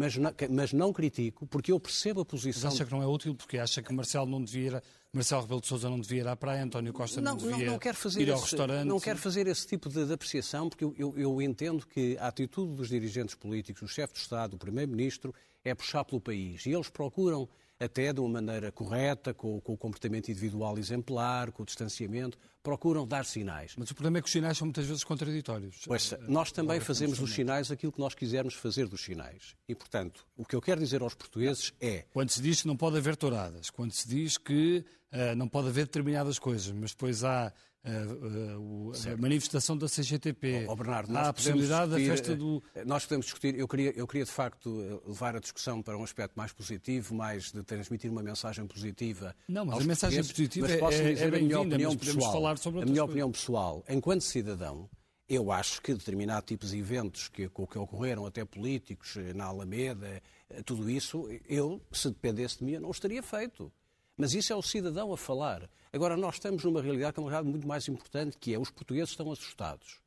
[SPEAKER 2] Mas não, mas não critico, porque eu percebo a posição.
[SPEAKER 1] Mas acha que não é útil porque acha que Marcelo não devia Marcelo Rebelo de Sousa não devia ir à praia, António Costa não, não devia não, não quero fazer ir ao esse, restaurante.
[SPEAKER 2] Não quero fazer esse tipo de, de apreciação, porque eu, eu, eu, entendo que a atitude dos dirigentes políticos, o chefe de Estado, o Primeiro-Ministro, é puxar pelo país. E eles procuram até de uma maneira correta, com, com, o comportamento individual exemplar, com o distanciamento, procuram dar sinais.
[SPEAKER 1] Mas o problema é que os sinais são muitas vezes contraditórios.
[SPEAKER 2] Pois, nós também fazemos dos sinais aquilo que nós quisermos fazer dos sinais. E, portanto, o que eu quero dizer aos portugueses é...
[SPEAKER 1] Quando se diz que não pode haver touradas, quando se diz que uh, não pode haver determinadas coisas, mas depois há Uh, uh, a manifestação da CGTP.
[SPEAKER 2] Oh, Bernardo,
[SPEAKER 1] Há a possibilidade discutir, da festa do.
[SPEAKER 2] Nós podemos discutir, eu queria, eu queria de facto levar a discussão para um aspecto mais positivo, mais de transmitir uma mensagem positiva.
[SPEAKER 1] Não, mas a mensagem positiva mas posso é, dizer é bem-vinda, opinião pessoal, falar sobre
[SPEAKER 2] A minha coisas. opinião pessoal, enquanto cidadão, eu acho que determinado tipos de eventos que, que ocorreram, até políticos, na Alameda, tudo isso, eu, se dependesse de mim, eu não estaria feito. Mas isso é o cidadão a falar. Agora, nós estamos numa realidade que é uma realidade muito mais importante, que é os portugueses estão assustados.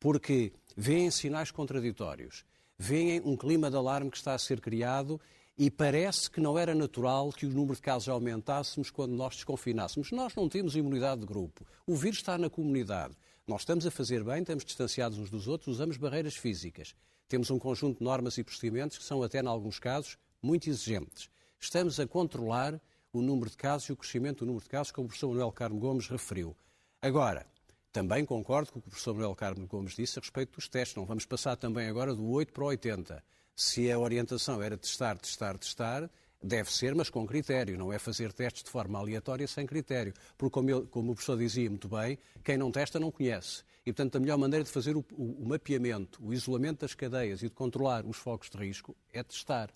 [SPEAKER 2] Porque veem sinais contraditórios, veem um clima de alarme que está a ser criado e parece que não era natural que o número de casos aumentássemos quando nós desconfinássemos. Nós não temos imunidade de grupo. O vírus está na comunidade. Nós estamos a fazer bem, estamos distanciados uns dos outros, usamos barreiras físicas. Temos um conjunto de normas e procedimentos que são, até em alguns casos, muito exigentes. Estamos a controlar o número de casos e o crescimento do número de casos, como o professor Manuel Carmo Gomes referiu. Agora, também concordo com o que o professor Manuel Carmo Gomes disse a respeito dos testes. Não vamos passar também agora do 8 para o 80. Se a orientação era testar, testar, testar, deve ser, mas com critério. Não é fazer testes de forma aleatória sem critério. Porque, como, eu, como o professor dizia muito bem, quem não testa não conhece. E, portanto, a melhor maneira de fazer o, o, o mapeamento, o isolamento das cadeias e de controlar os focos de risco é testar.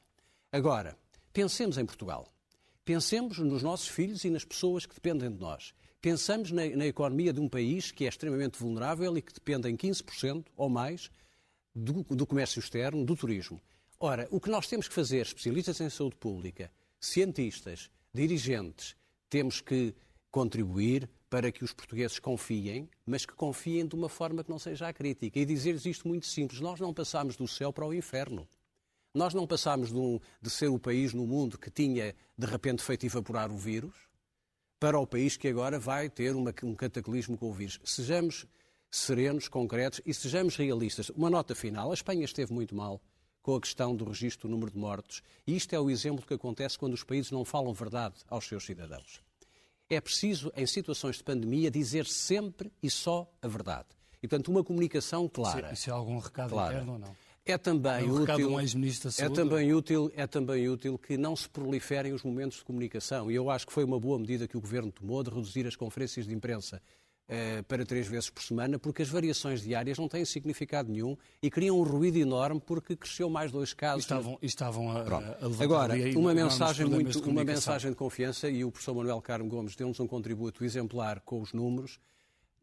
[SPEAKER 2] Agora, pensemos em Portugal. Pensemos nos nossos filhos e nas pessoas que dependem de nós. Pensamos na, na economia de um país que é extremamente vulnerável e que depende em 15% ou mais do, do comércio externo, do turismo. Ora, o que nós temos que fazer, especialistas em saúde pública, cientistas, dirigentes, temos que contribuir para que os portugueses confiem, mas que confiem de uma forma que não seja a crítica. E dizer-lhes isto muito simples: nós não passamos do céu para o inferno. Nós não passámos de, um, de ser o país no mundo que tinha, de repente, feito evaporar o vírus, para o país que agora vai ter uma, um cataclismo com o vírus. Sejamos serenos, concretos e sejamos realistas. Uma nota final: a Espanha esteve muito mal com a questão do registro do número de mortos. E isto é o exemplo que acontece quando os países não falam verdade aos seus cidadãos. É preciso, em situações de pandemia, dizer sempre e só a verdade. E, portanto, uma comunicação clara.
[SPEAKER 1] Isso é algum recado clara. interno ou não?
[SPEAKER 2] É também, é útil, um é, também útil, é também útil que não se proliferem os momentos de comunicação. E eu acho que foi uma boa medida que o Governo tomou de reduzir as conferências de imprensa eh, para três vezes por semana, porque as variações diárias não têm significado nenhum e criam um ruído enorme porque cresceu mais dois casos.
[SPEAKER 1] Estavam, estavam a, a
[SPEAKER 2] levantar Agora, uma mensagem, muito, uma mensagem de confiança, e o professor Manuel Carmo Gomes deu-nos um contributo exemplar com os números.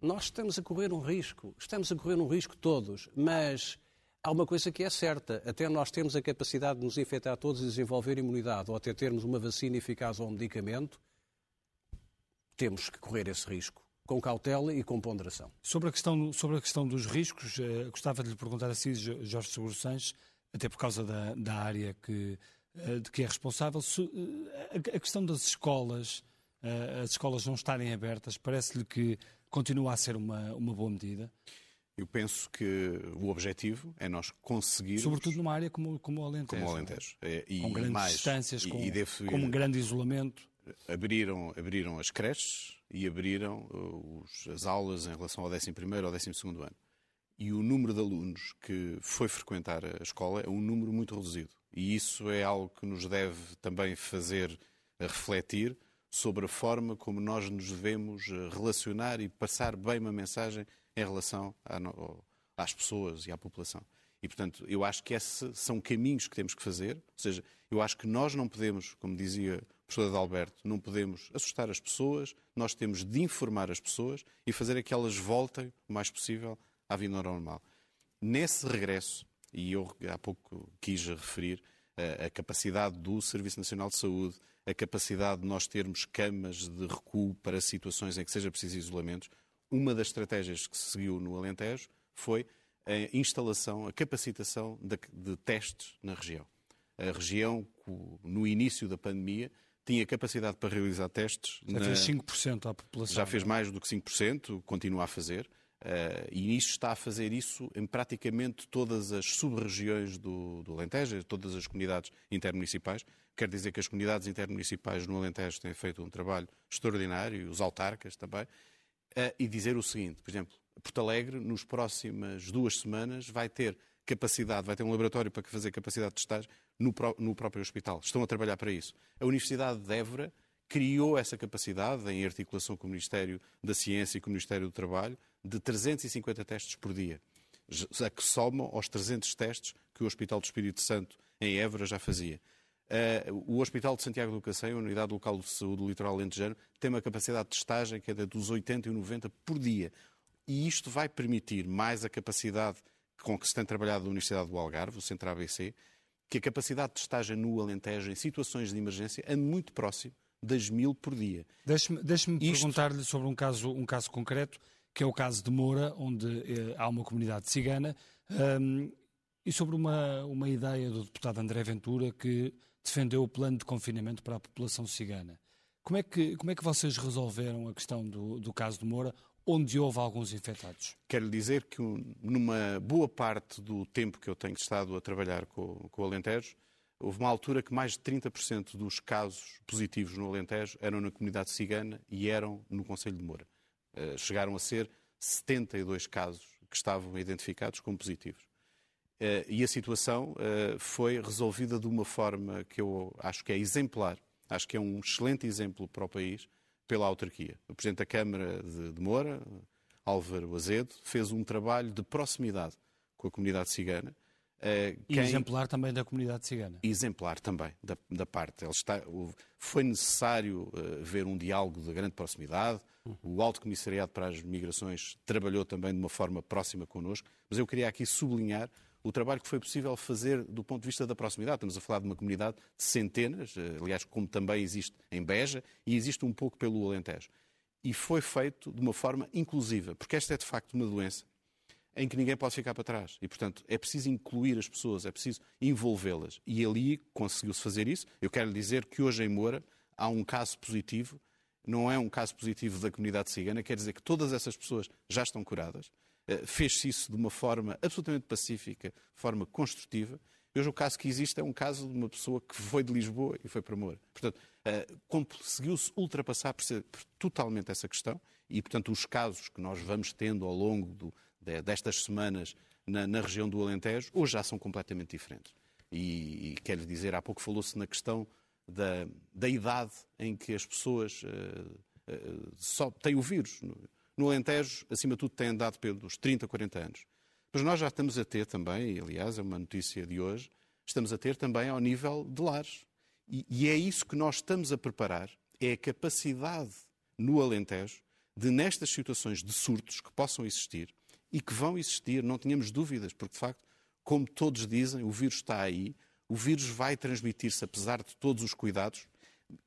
[SPEAKER 2] Nós estamos a correr um risco, estamos a correr um risco todos, mas há uma coisa que é certa: até nós termos a capacidade de nos infectar todos e desenvolver imunidade, ou até termos uma vacina eficaz ou um medicamento, temos que correr esse risco. Com cautela e com ponderação.
[SPEAKER 1] Sobre a questão, sobre a questão dos riscos, eh, gostava de lhe perguntar assim, Jorge Seguro Sanches, até por causa da, da área que, eh, de que é responsável, eh, a, a, questão das escolas, as escolas não estarem abertas, parece-lhe que continua a ser uma, uma boa medida?
[SPEAKER 3] Eu penso que o objetivo é nós conseguirmos...
[SPEAKER 1] Sobretudo numa área como, como o Alentejo.
[SPEAKER 3] Como o Alentejo.
[SPEAKER 1] É, e, com grandes mais, distâncias, e, com, e deve, com um grande isolamento.
[SPEAKER 3] Abriram, abriram as creches e abriram uh, os, as aulas em relação ao 11º ou 12º ano. E o número de alunos que foi frequentar a escola é um número muito reduzido. E isso é algo que nos deve também fazer refletir sobre a forma como nós nos devemos uh, relacionar e passar bem uma mensagem em relação ao, às pessoas e à população. E, portanto, eu acho que esses são caminhos que temos que fazer. Ou seja, eu acho que nós não podemos, como dizia o professor Adalberto, não podemos assustar as pessoas, nós temos de informar as pessoas e fazer que elas voltem o mais possível à vida normal. Nesse regresso, e eu há pouco quis referir a, a capacidade do Serviço Nacional de Saúde, a capacidade de nós termos camas de recuo para situações em que seja preciso isolamentos, uma das estratégias que se seguiu no Alentejo foi a instalação, a capacitação de, de testes na região. A região, no início da pandemia, tinha capacidade para realizar testes.
[SPEAKER 1] Já
[SPEAKER 3] na...
[SPEAKER 1] fez 5% à população.
[SPEAKER 3] Já fez é? mais do que 5%, continua a fazer. Uh, e isto está a fazer isso em praticamente todas as sub-regiões do, do Alentejo, todas as comunidades intermunicipais. Quer dizer que as comunidades intermunicipais no Alentejo têm feito um trabalho extraordinário, os autarcas também. E dizer o seguinte, por exemplo, Porto Alegre, nos próximas duas semanas, vai ter capacidade, vai ter um laboratório para fazer capacidade de testagem no, no próprio hospital. Estão a trabalhar para isso. A Universidade de Évora criou essa capacidade, em articulação com o Ministério da Ciência e com o Ministério do Trabalho, de 350 testes por dia, a que somam aos 300 testes que o Hospital do Espírito Santo, em Évora, já fazia. Uh, o Hospital de Santiago do Cacém, a Unidade Local de Saúde do Litoral Lentejano, tem uma capacidade de testagem que é dos 80 e 90 por dia. E isto vai permitir mais a capacidade com que se tem trabalhado na Universidade do Algarve, o Centro ABC, que a capacidade de testagem no Alentejo em situações de emergência é muito próximo das mil por dia.
[SPEAKER 1] Deixe-me deixe Isto... perguntar-lhe sobre um caso, um caso concreto, que é o caso de Moura, onde eh, há uma comunidade cigana, um, e sobre uma, uma ideia do deputado André Ventura que defendeu o plano de confinamento para a população cigana. Como é que, como é que vocês resolveram a questão do, do caso de Moura, onde houve alguns infectados?
[SPEAKER 3] Quero dizer que numa boa parte do tempo que eu tenho estado a trabalhar com, com o Alentejo, houve uma altura que mais de 30% dos casos positivos no Alentejo eram na comunidade cigana e eram no Conselho de Moura. Uh, chegaram a ser 72 casos que estavam identificados como positivos. Uh, e a situação uh, foi resolvida de uma forma que eu acho que é exemplar, acho que é um excelente exemplo para o país, pela autarquia. O Presidente da Câmara de, de Moura, Álvaro Azedo, fez um trabalho de proximidade com a comunidade cigana.
[SPEAKER 1] Uh, quem... Exemplar também da comunidade cigana.
[SPEAKER 3] Exemplar também, da, da parte. Está... foi necessário uh, ver um diálogo de grande proximidade. Uhum. O Alto Comissariado para as Migrações trabalhou também de uma forma próxima connosco. Mas eu queria aqui sublinhar o trabalho que foi possível fazer do ponto de vista da proximidade. Estamos a falar de uma comunidade de centenas, eh, aliás, como também existe em Beja e existe um pouco pelo Alentejo. E foi feito de uma forma inclusiva, porque esta é de facto uma doença em que ninguém pode ficar para trás. E, portanto, é preciso incluir as pessoas, é preciso envolvê-las. E ali conseguiu-se fazer isso. Eu quero lhe dizer que hoje em Moura há um caso positivo, não é um caso positivo da comunidade cigana, quer dizer que todas essas pessoas já estão curadas. Eh, fez-se isso de uma forma absolutamente pacífica, forma construtiva. Hoje o caso que existe é um caso de uma pessoa que foi de Lisboa e foi para Moura. Portanto, eh, conseguiu-se ultrapassar totalmente essa questão e, portanto, os casos que nós vamos tendo ao longo do, destas semanas na, na, região do Alentejo, hoje já são completamente diferentes. E, e quero dizer, há pouco falou-se na questão da, da, idade em que as pessoas uh, uh, só têm o vírus. No Alentejo, acima de tudo, tem andado pelos 30, 40 anos. Mas nós já estamos a ter também, e aliás é uma notícia de hoje, estamos a ter também ao nível de lares. E, e é isso que nós estamos a preparar, é a capacidade no Alentejo de, nestas situações de surtos que possam existir e que vão existir, não tenhamos dúvidas, porque de facto, como todos dizem, o vírus está aí, o vírus vai transmitir-se apesar de todos os cuidados,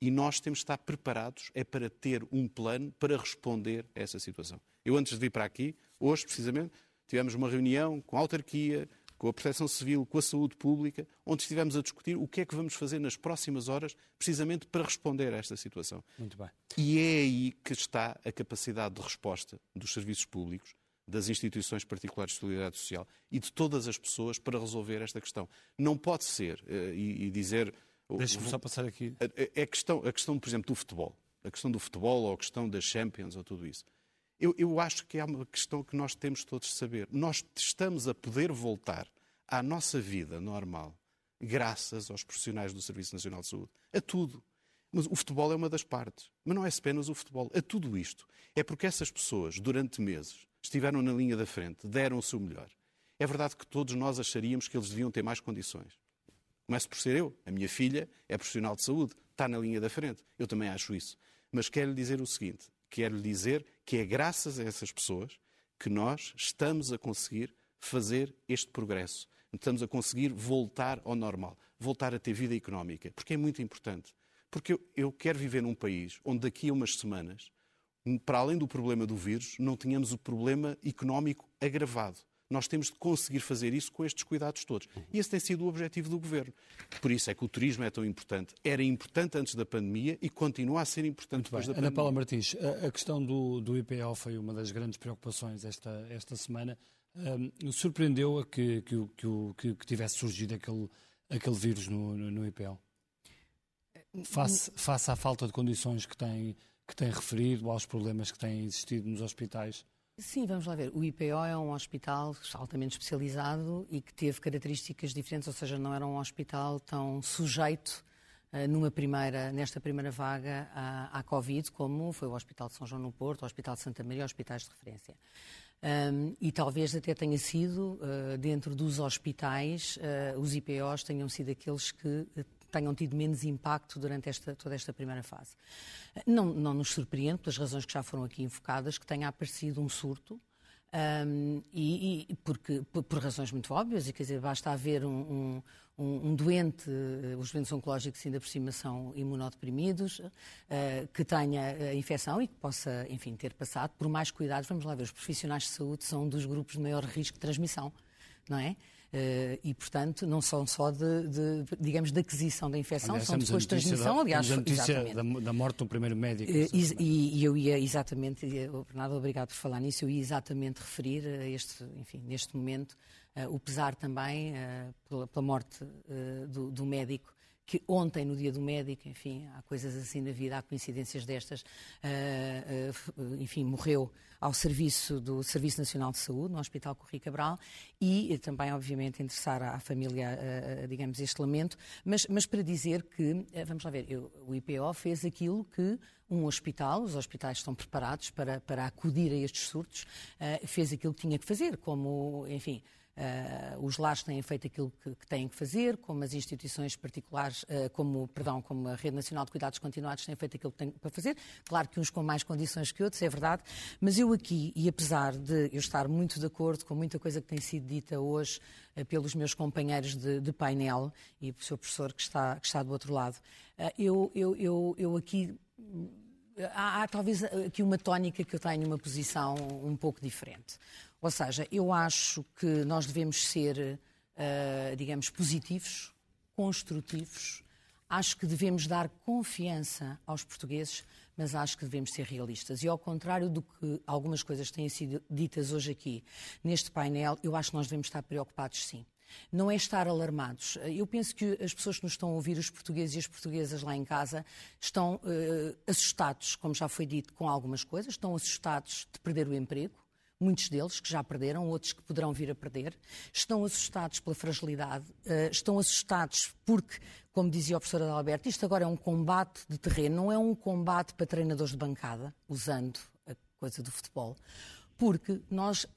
[SPEAKER 3] e nós temos de estar preparados é para ter um plano para responder a essa situação. Eu, antes de vir para aqui, hoje precisamente, tivemos uma reunião com a autarquia, com a Proteção Civil, com a Saúde Pública, onde estivemos a discutir o que é que vamos fazer nas próximas horas, precisamente para responder a esta situação.
[SPEAKER 1] Muito bem.
[SPEAKER 3] E é aí que está a capacidade de resposta dos serviços públicos, das instituições particulares de solidariedade social e de todas as pessoas para resolver esta questão. Não pode ser, eh, e dizer
[SPEAKER 1] Deixa-me só passar aqui.
[SPEAKER 3] A, a, questão, a questão, por exemplo, do futebol. A questão do futebol ou a questão das Champions ou tudo isso. Eu, eu acho que é uma questão que nós temos todos de saber. Nós estamos a poder voltar à nossa vida normal graças aos profissionais do Serviço Nacional de Saúde. A tudo. Mas o futebol é uma das partes. Mas não é apenas o futebol. A tudo isto. É porque essas pessoas, durante meses, estiveram na linha da frente, deram o seu melhor. É verdade que todos nós acharíamos que eles deviam ter mais condições. Começo por ser eu. A minha filha é profissional de saúde, está na linha da frente. Eu também acho isso. Mas quero lhe dizer o seguinte: quero lhe dizer que é graças a essas pessoas que nós estamos a conseguir fazer este progresso. Estamos a conseguir voltar ao normal, voltar a ter vida económica, porque é muito importante. Porque eu, eu quero viver num país onde daqui a umas semanas, para além do problema do vírus, não tenhamos o problema económico agravado. Nós temos de conseguir fazer isso com estes cuidados todos. E esse tem sido o objetivo do governo. Por isso é que o turismo é tão importante. Era importante antes da pandemia e continua a ser importante depois da
[SPEAKER 1] Ana
[SPEAKER 3] pandemia.
[SPEAKER 1] Ana Paula Martins, a, questão do, do IPO foi uma das grandes preocupações esta, esta semana. Um, Surpreendeu a que, que, que, que, tivesse surgido aquele, aquele vírus no, no, no IPO? Face, face à falta de condições que tem, que tem referido, aos problemas que têm existido nos hospitais?
[SPEAKER 4] Sim, vamos lá ver. O IPO é um hospital altamente especializado e que teve características diferentes, ou seja, não era um hospital tão sujeito uh, numa primeira, nesta primeira vaga à, à, Covid, como foi o Hospital de São João no Porto, o Hospital de Santa Maria, hospitais de referência. Um, e talvez até tenha sido, uh, dentro dos hospitais, uh, os IPOs tenham sido aqueles que tenham tido menos impacto durante esta, toda esta primeira fase. Não, não nos surpreende, pelas razões que já foram aqui invocadas, que tenha aparecido um surto. Um, e, e porque, por, por, razões muito óbvias, e quer dizer, basta haver um, um, um, doente, os doentes oncológicos ainda por cima são imunodeprimidos, uh, que tenha a infecção e que possa, enfim, ter passado, por mais cuidados, vamos lá ver, os profissionais de saúde são dos grupos de maior risco de transmissão, não é? Uh, e, portanto, não são só de, de, digamos, de aquisição da infecção, aliás, são depois de transmissão,
[SPEAKER 1] da,
[SPEAKER 4] aliás.
[SPEAKER 1] A notícia da, da, morte do primeiro médico.
[SPEAKER 4] Uh, e, e, eu ia exatamente, Bernardo, obrigado por falar nisso, eu ia exatamente referir a este, enfim, neste momento, uh, o pesar também pela, pela, morte do, do médico que ontem, no dia do médico, enfim, há coisas assim na vida, há coincidências destas, uh, uh, enfim, morreu ao serviço do Serviço Nacional de Saúde, no Hospital Corri Cabral, e também, obviamente, interessar à família, uh, digamos, este lamento, mas, mas para dizer que, vamos lá ver, eu, o IPO fez aquilo que um hospital, os hospitais estão preparados para, para acudir a estes surtos, fez aquilo que tinha que fazer, como, enfim, Uh, os lares têm feito aquilo que, que, têm que fazer, como as instituições particulares, uh, como, perdão, como a Rede Nacional de Cuidados Continuados têm feito aquilo que têm para fazer. Claro que uns com mais condições que outros, é verdade, mas eu aqui, e apesar de eu estar muito de acordo com muita coisa que tem sido dita hoje uh, pelos meus companheiros de, de, painel e pelo seu professor que está, que está do outro lado, eu, eu, eu, eu aqui há, há, talvez aqui uma tónica que eu tenho uma posição um pouco diferente. Ou seja, eu acho que nós devemos ser, uh, digamos, positivos, construtivos. Acho que devemos dar confiança aos portugueses, mas acho que devemos ser realistas. E ao contrário do que algumas coisas têm sido ditas hoje aqui neste painel, eu acho que nós devemos estar preocupados sim. Não é estar alarmados. Eu penso que as pessoas que nos estão a ouvir, os portugueses e as portuguesas lá em casa, estão uh, assustados, como já foi dito, com algumas coisas, estão assustados de perder o emprego, muitos deles que já perderam, outros que poderão vir a perder, estão assustados pela fragilidade, uh, estão assustados porque, como dizia o professor Adalberto, isto agora é um combate de terreno, não é um combate para treinadores de bancada, usando a coisa do futebol porque nós uh,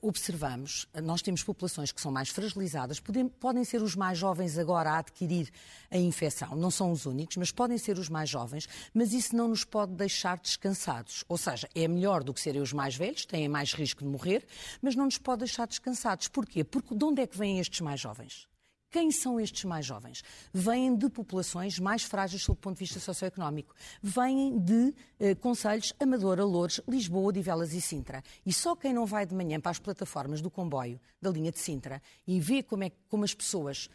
[SPEAKER 4] observamos, nós temos populações que são mais fragilizadas, podem, podem ser os mais jovens agora a adquirir a infecção, não são os únicos, mas podem ser os mais jovens, mas isso não nos pode deixar descansados. Ou seja, é melhor do que serem os mais velhos, têm mais risco de morrer, mas não nos pode deixar descansados. Porquê? Porque de onde é que vêm estes mais jovens? Quem são estes mais jovens? Vêm de populações mais frágeis sob o ponto de vista socioeconómico. Vêm de eh, conselhos Amadora, Loures, Lisboa, Odivelas e Sintra. E só quem não vai de manhã para as plataformas do comboio da linha de Sintra e vê como, é, como as pessoas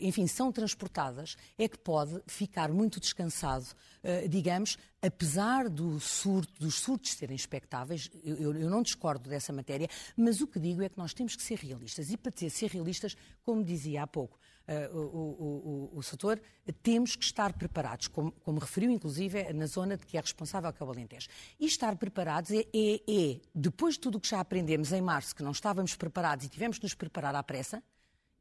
[SPEAKER 4] enfim, são transportadas, é que pode ficar muito descansado, eh, digamos, apesar do surto, dos surtos serem expectáveis, eu, eu, não discordo dessa matéria, mas o que digo é que nós temos que ser realistas. E para ser realistas, como dizia há pouco uh, o, o, o, o setor, temos que estar preparados, como, como, referiu inclusive na zona de que é responsável que é o Alentejo. E estar preparados é, é, é, depois de tudo o que já aprendemos em março, que não estávamos preparados e tivemos de nos preparar à pressa,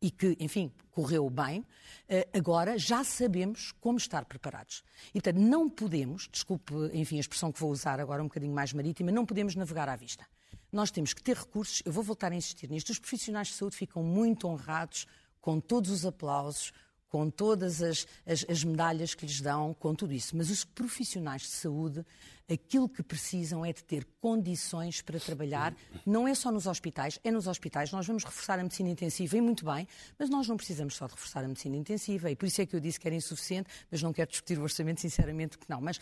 [SPEAKER 4] e que, enfim, correu bem, eh, agora já sabemos como estar preparados. E, portanto, não podemos, desculpe, enfim, a expressão que vou usar agora um bocadinho mais marítima, não podemos navegar à vista. nós temos que ter recursos. Eu vou voltar a insistir nisto. Os profissionais de saúde ficam muito honrados com todos os aplausos, com todas as, as, as, medalhas que lhes dão, com tudo isso. Mas os profissionais de saúde, aquilo que precisam é de ter condições para trabalhar, não é só nos hospitais, é nos hospitais. Nós vamos reforçar a medicina intensiva e muito bem, mas nós não precisamos só de reforçar a medicina intensiva, e por isso é que eu disse que era insuficiente, mas não quero discutir o orçamento, sinceramente que não. Mas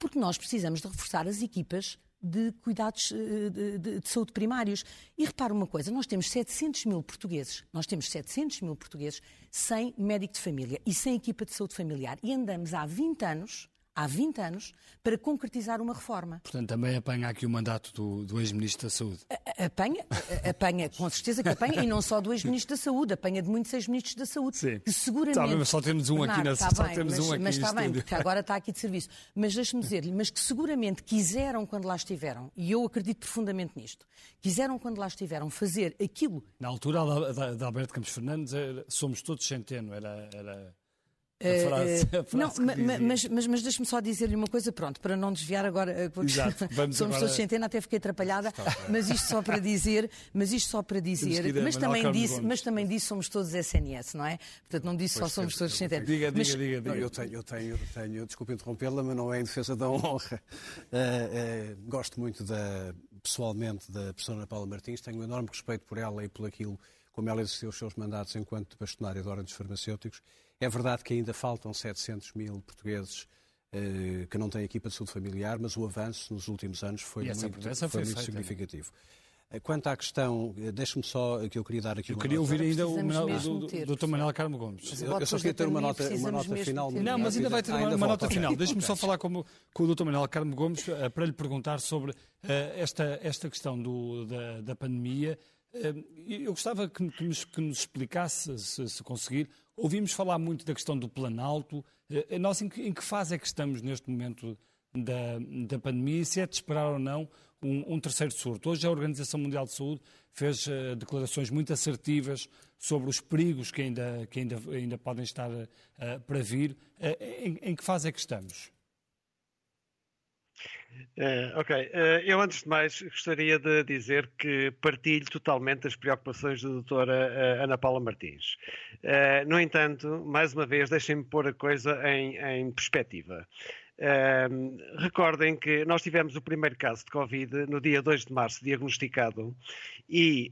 [SPEAKER 4] porque nós precisamos de reforçar as equipas de cuidados eh, de, de, de, saúde primários. E repara uma coisa, nós temos 700 mil portugueses, nós temos 700 mil portugueses sem médico de família e sem equipa de saúde familiar. E andamos há 20 anos há 20 anos para concretizar uma reforma.
[SPEAKER 1] Portanto, também apanha aqui o mandato do, do ex-ministro da Saúde.
[SPEAKER 4] Apanha, apanha, com certeza que apanha, e não só do ex-ministro da Saúde, apanha de muitos ex-ministros da Saúde.
[SPEAKER 1] Sim.
[SPEAKER 4] Que seguramente. Tá
[SPEAKER 1] bem, mas só temos um aqui na tá
[SPEAKER 4] só
[SPEAKER 1] bem, temos
[SPEAKER 4] mas,
[SPEAKER 1] um aqui
[SPEAKER 4] Mas está bem, porque agora está aqui de serviço. Mas deixe-me dizer-lhe, mas que seguramente quiseram quando lá estiveram, e eu acredito profundamente nisto, quiseram quando lá estiveram fazer aquilo.
[SPEAKER 1] Na altura da Alberto Campos Fernandes, era, somos todos centeno, era... era
[SPEAKER 4] a frase, a frase não, mas, mas, mas deixe-me só dizer-lhe uma coisa, pronto, para não desviar agora, eh, porque
[SPEAKER 1] Exato,
[SPEAKER 4] somos agora... todos centena, até fiquei atrapalhada, mas isto só para dizer, mas isto só para dizer, mas também, disse, mas também disse somos todos SNS, não é? Portanto, não disse pois só somos todos centena.
[SPEAKER 1] Diga, diga, diga, diga.
[SPEAKER 2] eu tenho, eu tenho, tenho desculpe interrompê-la, mas não é em defesa da honra. Uh, uh, gosto muito da, pessoalmente da professora Ana Paula Martins, tenho um enorme respeito por ela e por aquilo como ela exerceu os seus mandatos enquanto bastonária da Ordem dos Farmacêuticos é verdade que ainda faltam 700 mil portugueses eh, que não têm equipa de saúde familiar, mas o avanço nos últimos anos foi muito, foi foi muito significativo. Eh, quanto à questão, eh, deixe-me só que eu queria dar aqui
[SPEAKER 1] eu
[SPEAKER 2] uma
[SPEAKER 1] queria ouvir ainda o do, do, Dr. Manuel Carmo Gomes.
[SPEAKER 2] Eu, eu só queria ter uma nota, uma nota final.
[SPEAKER 1] Não, mas ainda vai ter uma, uma nota final. Deixe-me só falar com, com o Dr. Manuel Carmo Gomes uh, para lhe perguntar sobre uh, esta, esta questão do, da, da pandemia. Uh, eu gostava que, que, nos, que nos explicasse, se, se conseguir, Ouvimos falar muito da questão do Planalto. Eh, nós em que, fase é que estamos neste momento da, da pandemia se é de esperar ou não um, um, terceiro surto? Hoje a Organização Mundial de Saúde fez uh, declarações muito assertivas sobre os perigos que ainda, que ainda, ainda podem estar uh, para vir. Uh, em, em que fase é que estamos?
[SPEAKER 5] Uh, ok, uh, eu antes de mais gostaria de dizer que partilho totalmente as preocupações da doutora uh, Ana Paula Martins. no entanto, mais uma vez, deixem-me pôr a coisa em, em perspectiva. recordem que nós tivemos o primeiro caso de Covid no dia 2 de março, diagnosticado, e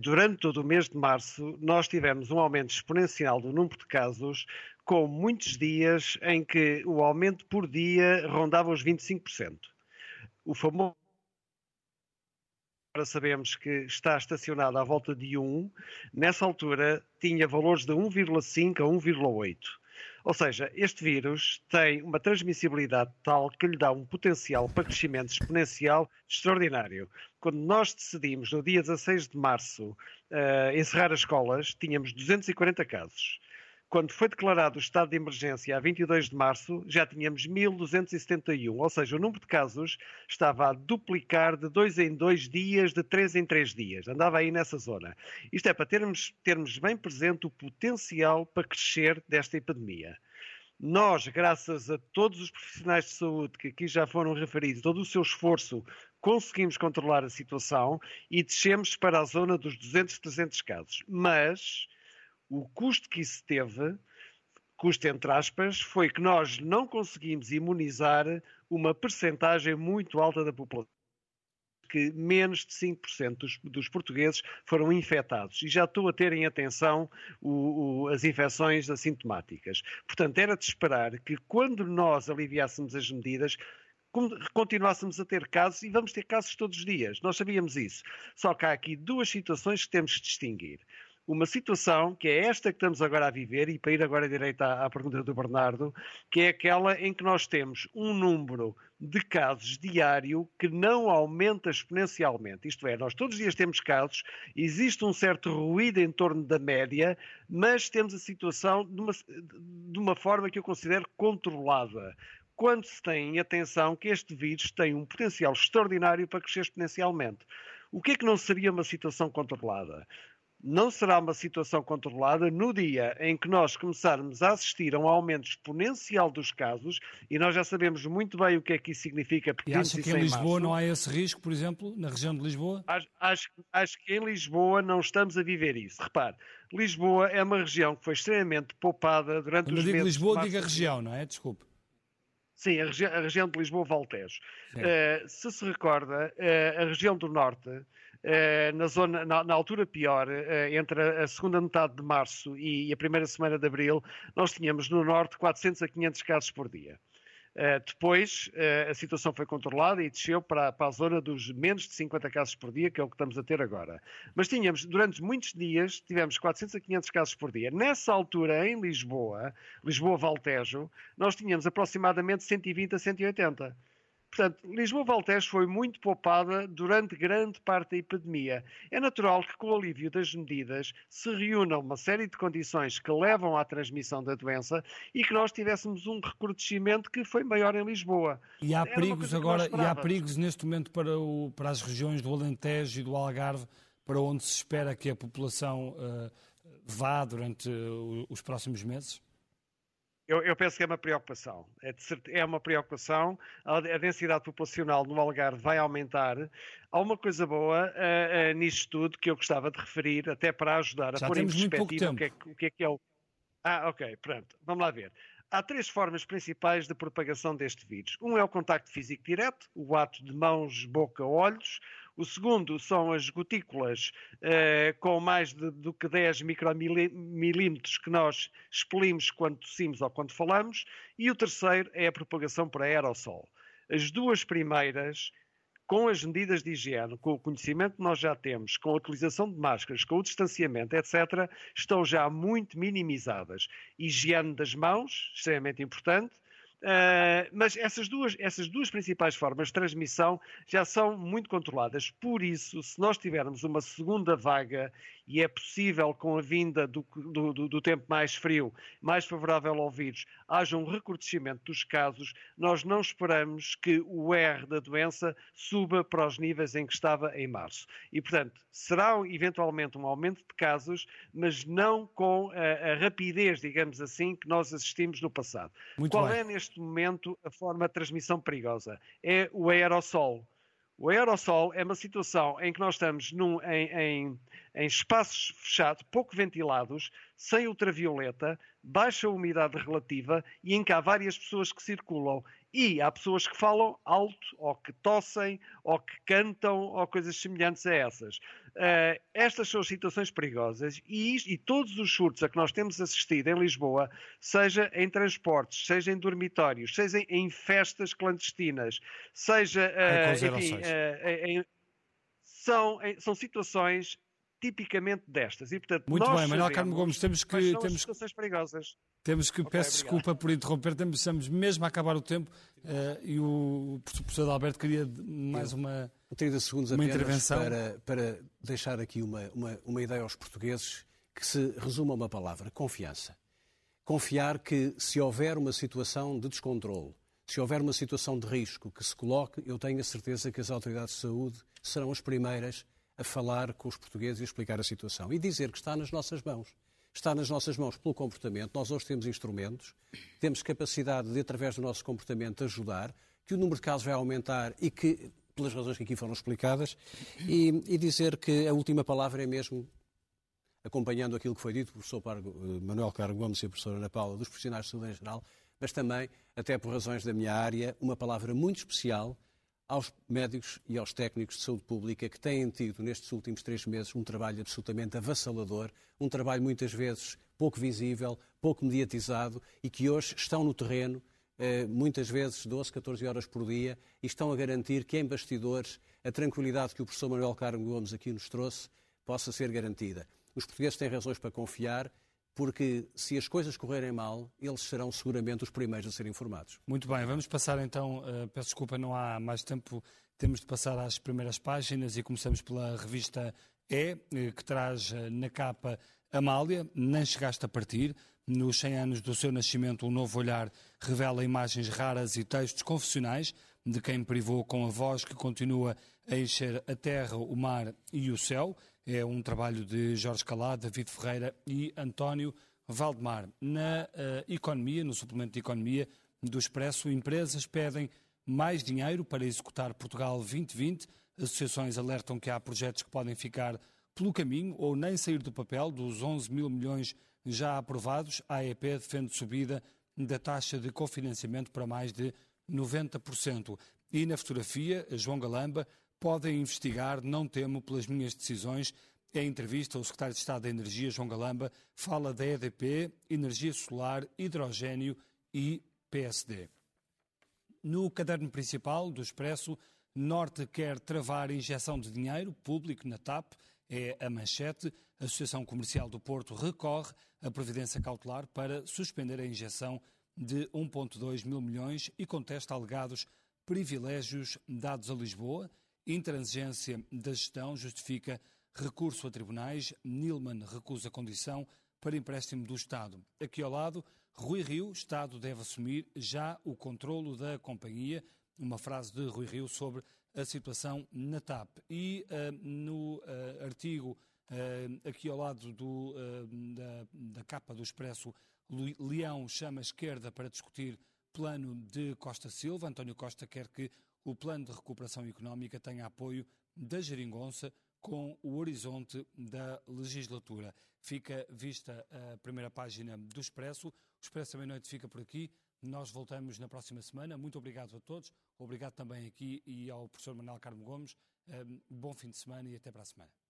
[SPEAKER 5] durante todo o mês de março nós tivemos um aumento exponencial do número de casos, com muitos dias em que o aumento por dia rondava os 25% o famoso agora sabemos que está estacionado à volta de 1, nessa altura tinha valores de 1,5 a 1,8. Ou seja, este vírus tem uma transmissibilidade tal que lhe dá um potencial para crescimento exponencial extraordinário. Quando nós decidimos, no dia 16 de março, uh, encerrar as escolas, tínhamos 240 casos quando foi declarado o estado de emergência a 22 de março, já tínhamos 1.271, ou seja, o número de casos estava a duplicar de dois em dois dias, de três em três dias. Andava aí nessa zona. Isto é para termos, termos bem presente o potencial para crescer desta epidemia. Nós, graças a todos os profissionais de saúde que aqui já foram referidos, todo o seu esforço, conseguimos controlar a situação e descemos para a zona dos 200, 300 casos. Mas o custo que isso teve, custo entre aspas, foi que nós não conseguimos imunizar uma percentagem muito alta da população que menos de 5% dos, dos, portugueses foram infectados. E já estou a ter em atenção o, o, as infecções assintomáticas. Portanto, era de esperar que quando nós aliviássemos as medidas, continuássemos a ter casos, e vamos ter casos todos os dias, nós sabíamos isso. Só que há aqui duas situações que temos que distinguir uma situação que é esta que estamos agora a viver, e para ir agora direito à, à, pergunta do Bernardo, que é aquela em que nós temos um número de casos diário que não aumenta exponencialmente. Isto é, nós todos os dias temos casos, existe um certo ruído em torno da média, mas temos a situação de uma, de uma forma que eu considero controlada quando se tem em atenção que este vírus tem um potencial extraordinário para crescer exponencialmente. O que é que não seria uma situação controlada? Não será uma situação controlada no dia em que nós começarmos a assistir a um aumento exponencial dos casos, e nós já sabemos muito bem o que é que isso significa.
[SPEAKER 1] E acha que em Lisboa março, não há esse risco, por exemplo, na região de Lisboa?
[SPEAKER 5] Acho, acho, acho, que em Lisboa não estamos a viver isso. Repare, Lisboa é uma região que foi extremamente poupada durante
[SPEAKER 1] Quando
[SPEAKER 5] os
[SPEAKER 1] digo meses Lisboa, diga região, não é? Desculpe.
[SPEAKER 5] Sim, a, regi a região de Lisboa-Valtejo. Uh, se se recorda, uh, a região do Norte na, zona, na, na altura pior, eh, entre a segunda metade de março e a primeira semana de abril, nós tínhamos no norte 400 a 500 casos por dia. Uh, depois uh, a situação foi controlada e desceu para, para, a zona dos menos de 50 casos por dia, que é o que estamos a ter agora. Mas tínhamos, durante muitos dias, tivemos 400 a 500 casos por dia. Nessa altura, em Lisboa, Lisboa-Valtejo, nós tínhamos aproximadamente 120 a 180. Portanto, Lisboa-Valtejo foi muito poupada durante grande parte da epidemia. É natural que, com o alívio das medidas, se reúnam uma série de condições que levam à transmissão da doença e que nós tivéssemos um recrudescimento que foi maior em Lisboa.
[SPEAKER 1] E há perigos agora, e há perigos neste momento para, o, para, as regiões do Alentejo e do Algarve, para onde se espera que a população uh, vá durante uh, os próximos meses?
[SPEAKER 5] Eu, eu, penso que é uma preocupação. É, é uma preocupação. A, a, densidade populacional no Algarve vai aumentar. Há uma coisa boa uh, uh, nisto tudo que eu gostava de referir, até para ajudar
[SPEAKER 1] Já
[SPEAKER 5] a pôr em
[SPEAKER 1] perspectiva
[SPEAKER 5] o que, é, o que, é, que é o. Ah, ok, pronto. Vamos lá ver. Há três formas principais de propagação deste vírus. Um é o contacto físico direto, o ato de mãos, boca, olhos. O segundo são as gotículas eh, com mais de, do que 10 micromilímetros que nós expelimos quando tossimos ou quando falamos. E o terceiro é a propagação por aerossol. As duas primeiras com as medidas de higiene, com o conhecimento que nós já temos, com a utilização de máscaras, com o distanciamento, etc., estão já muito minimizadas. Higiene das mãos, extremamente importante, Uh, mas essas duas, essas duas principais formas de transmissão já são muito controladas. Por isso, se nós tivermos uma segunda vaga, e é possível, com a vinda do, do, do tempo mais frio, mais favorável ao vírus, haja um recrudescimento dos casos, nós não esperamos que o R da doença suba para os níveis em que estava em março. E, portanto, será eventualmente um aumento de casos, mas não com a, a rapidez, digamos assim, que nós assistimos no passado.
[SPEAKER 1] Muito
[SPEAKER 5] Qual
[SPEAKER 1] bem.
[SPEAKER 5] é, neste neste momento a forma de transmissão perigosa. É o aerossol. O aerossol é uma situação em que nós estamos num, em, em, em, espaços fechados, pouco ventilados, sem ultravioleta, baixa umidade relativa e em que há várias pessoas que circulam. E há pessoas que falam alto, ou que tossem, ou que cantam, ou coisas semelhantes a essas. Uh, estas são situações perigosas e, e, todos os surtos a que nós temos assistido em Lisboa, seja em transportes, seja em dormitórios, seja em, em festas clandestinas, seja uh, enfim, uh, em, são, são situações tipicamente destas. E, portanto,
[SPEAKER 1] Muito bem, Manuel Carmo Gomes, temos que. Temos,
[SPEAKER 5] situações perigosas.
[SPEAKER 1] Temos que, okay, peço obrigado. desculpa por interromper, temos, estamos mesmo a acabar o tempo uh, e o professor Alberto queria mais uma,
[SPEAKER 2] 30 segundos uma intervenção para, para deixar aqui uma, uma, uma ideia aos portugueses que se resume a uma palavra: confiança. Confiar que se houver uma situação de descontrole, se houver uma situação de risco que se coloque, eu tenho a certeza que as autoridades de saúde serão as primeiras a falar com os portugueses e explicar a situação. E dizer que está nas nossas mãos. Está nas nossas mãos pelo comportamento. Nós hoje temos instrumentos, temos capacidade de, através do nosso comportamento, ajudar, que o número de casos vai aumentar e que, pelas razões que aqui foram explicadas, e, e dizer que a última palavra é mesmo acompanhando aquilo que foi dito pelo professor eh, Manuel Carlos Gomes e a professora Ana Paula, dos profissionais de saúde em geral, mas também, até por razões da minha área, uma palavra muito especial aos médicos e aos técnicos de saúde pública que têm tido nestes últimos três meses um trabalho absolutamente avassalador, um trabalho muitas vezes pouco visível, pouco mediatizado e que hoje estão no terreno, eh, muitas vezes 12, 14 horas por dia, e estão a garantir que em bastidores a tranquilidade que o professor Manuel Carmo Gomes aqui nos trouxe possa ser garantida. Os portugueses têm razões para confiar porque se as coisas correrem mal, eles serão seguramente os primeiros a ser informados.
[SPEAKER 1] Muito bem, vamos passar então, uh, peço desculpa, não há mais tempo, temos de passar às primeiras páginas e começamos pela revista E, eh, que traz uh, na capa Amália, Nem Chegaste a Partir. Nos 100 anos do seu nascimento, um novo olhar revela imagens raras e textos confessionais de quem privou com a voz que continua a encher a terra, o mar e o céu. É um trabalho de Jorge Calá, David Ferreira e António Valdemar. Na uh, economia, no suplemento de economia do Expresso, empresas pedem mais dinheiro para executar Portugal 2020. Associações alertam que há projetos que podem ficar pelo caminho ou nem sair do papel dos 11 mil milhões já aprovados. A AEP defende subida da taxa de cofinanciamento para mais de 90%. E na fotografia, João Galamba, podem investigar, não temo pelas minhas decisões. Em entrevista, o secretário de Estado da Energia, João Galamba, fala da EDP, energia solar, hidrogênio e PSD. No caderno principal do Expresso, Norte quer travar injeção de dinheiro público na TAP, é a manchete. A Associação Comercial do Porto recorre à previdência cautelar para suspender a injeção de 1,2 mil milhões e contesta alegados privilégios dados a Lisboa. Intransigência da gestão justifica recurso a tribunais. Nilman recusa condição para empréstimo do Estado. Aqui ao lado, Rui Rio, Estado deve assumir já o controlo da companhia. Uma frase de Rui Rio sobre a situação na TAP. E uh, no uh, artigo uh, aqui ao lado do, da, da, capa do Expresso, Leão chama a esquerda para discutir plano de Costa Silva. António Costa quer que o plano de recuperação económica tenha apoio da geringonça com o horizonte da legislatura. Fica vista a primeira página do Expresso. O Expresso à meia-noite fica por aqui. Nós voltamos na próxima semana. Muito obrigado a todos. Obrigado também aqui e ao professor Manuel Carmo Gomes. Um, bom fim de semana e até para a semana.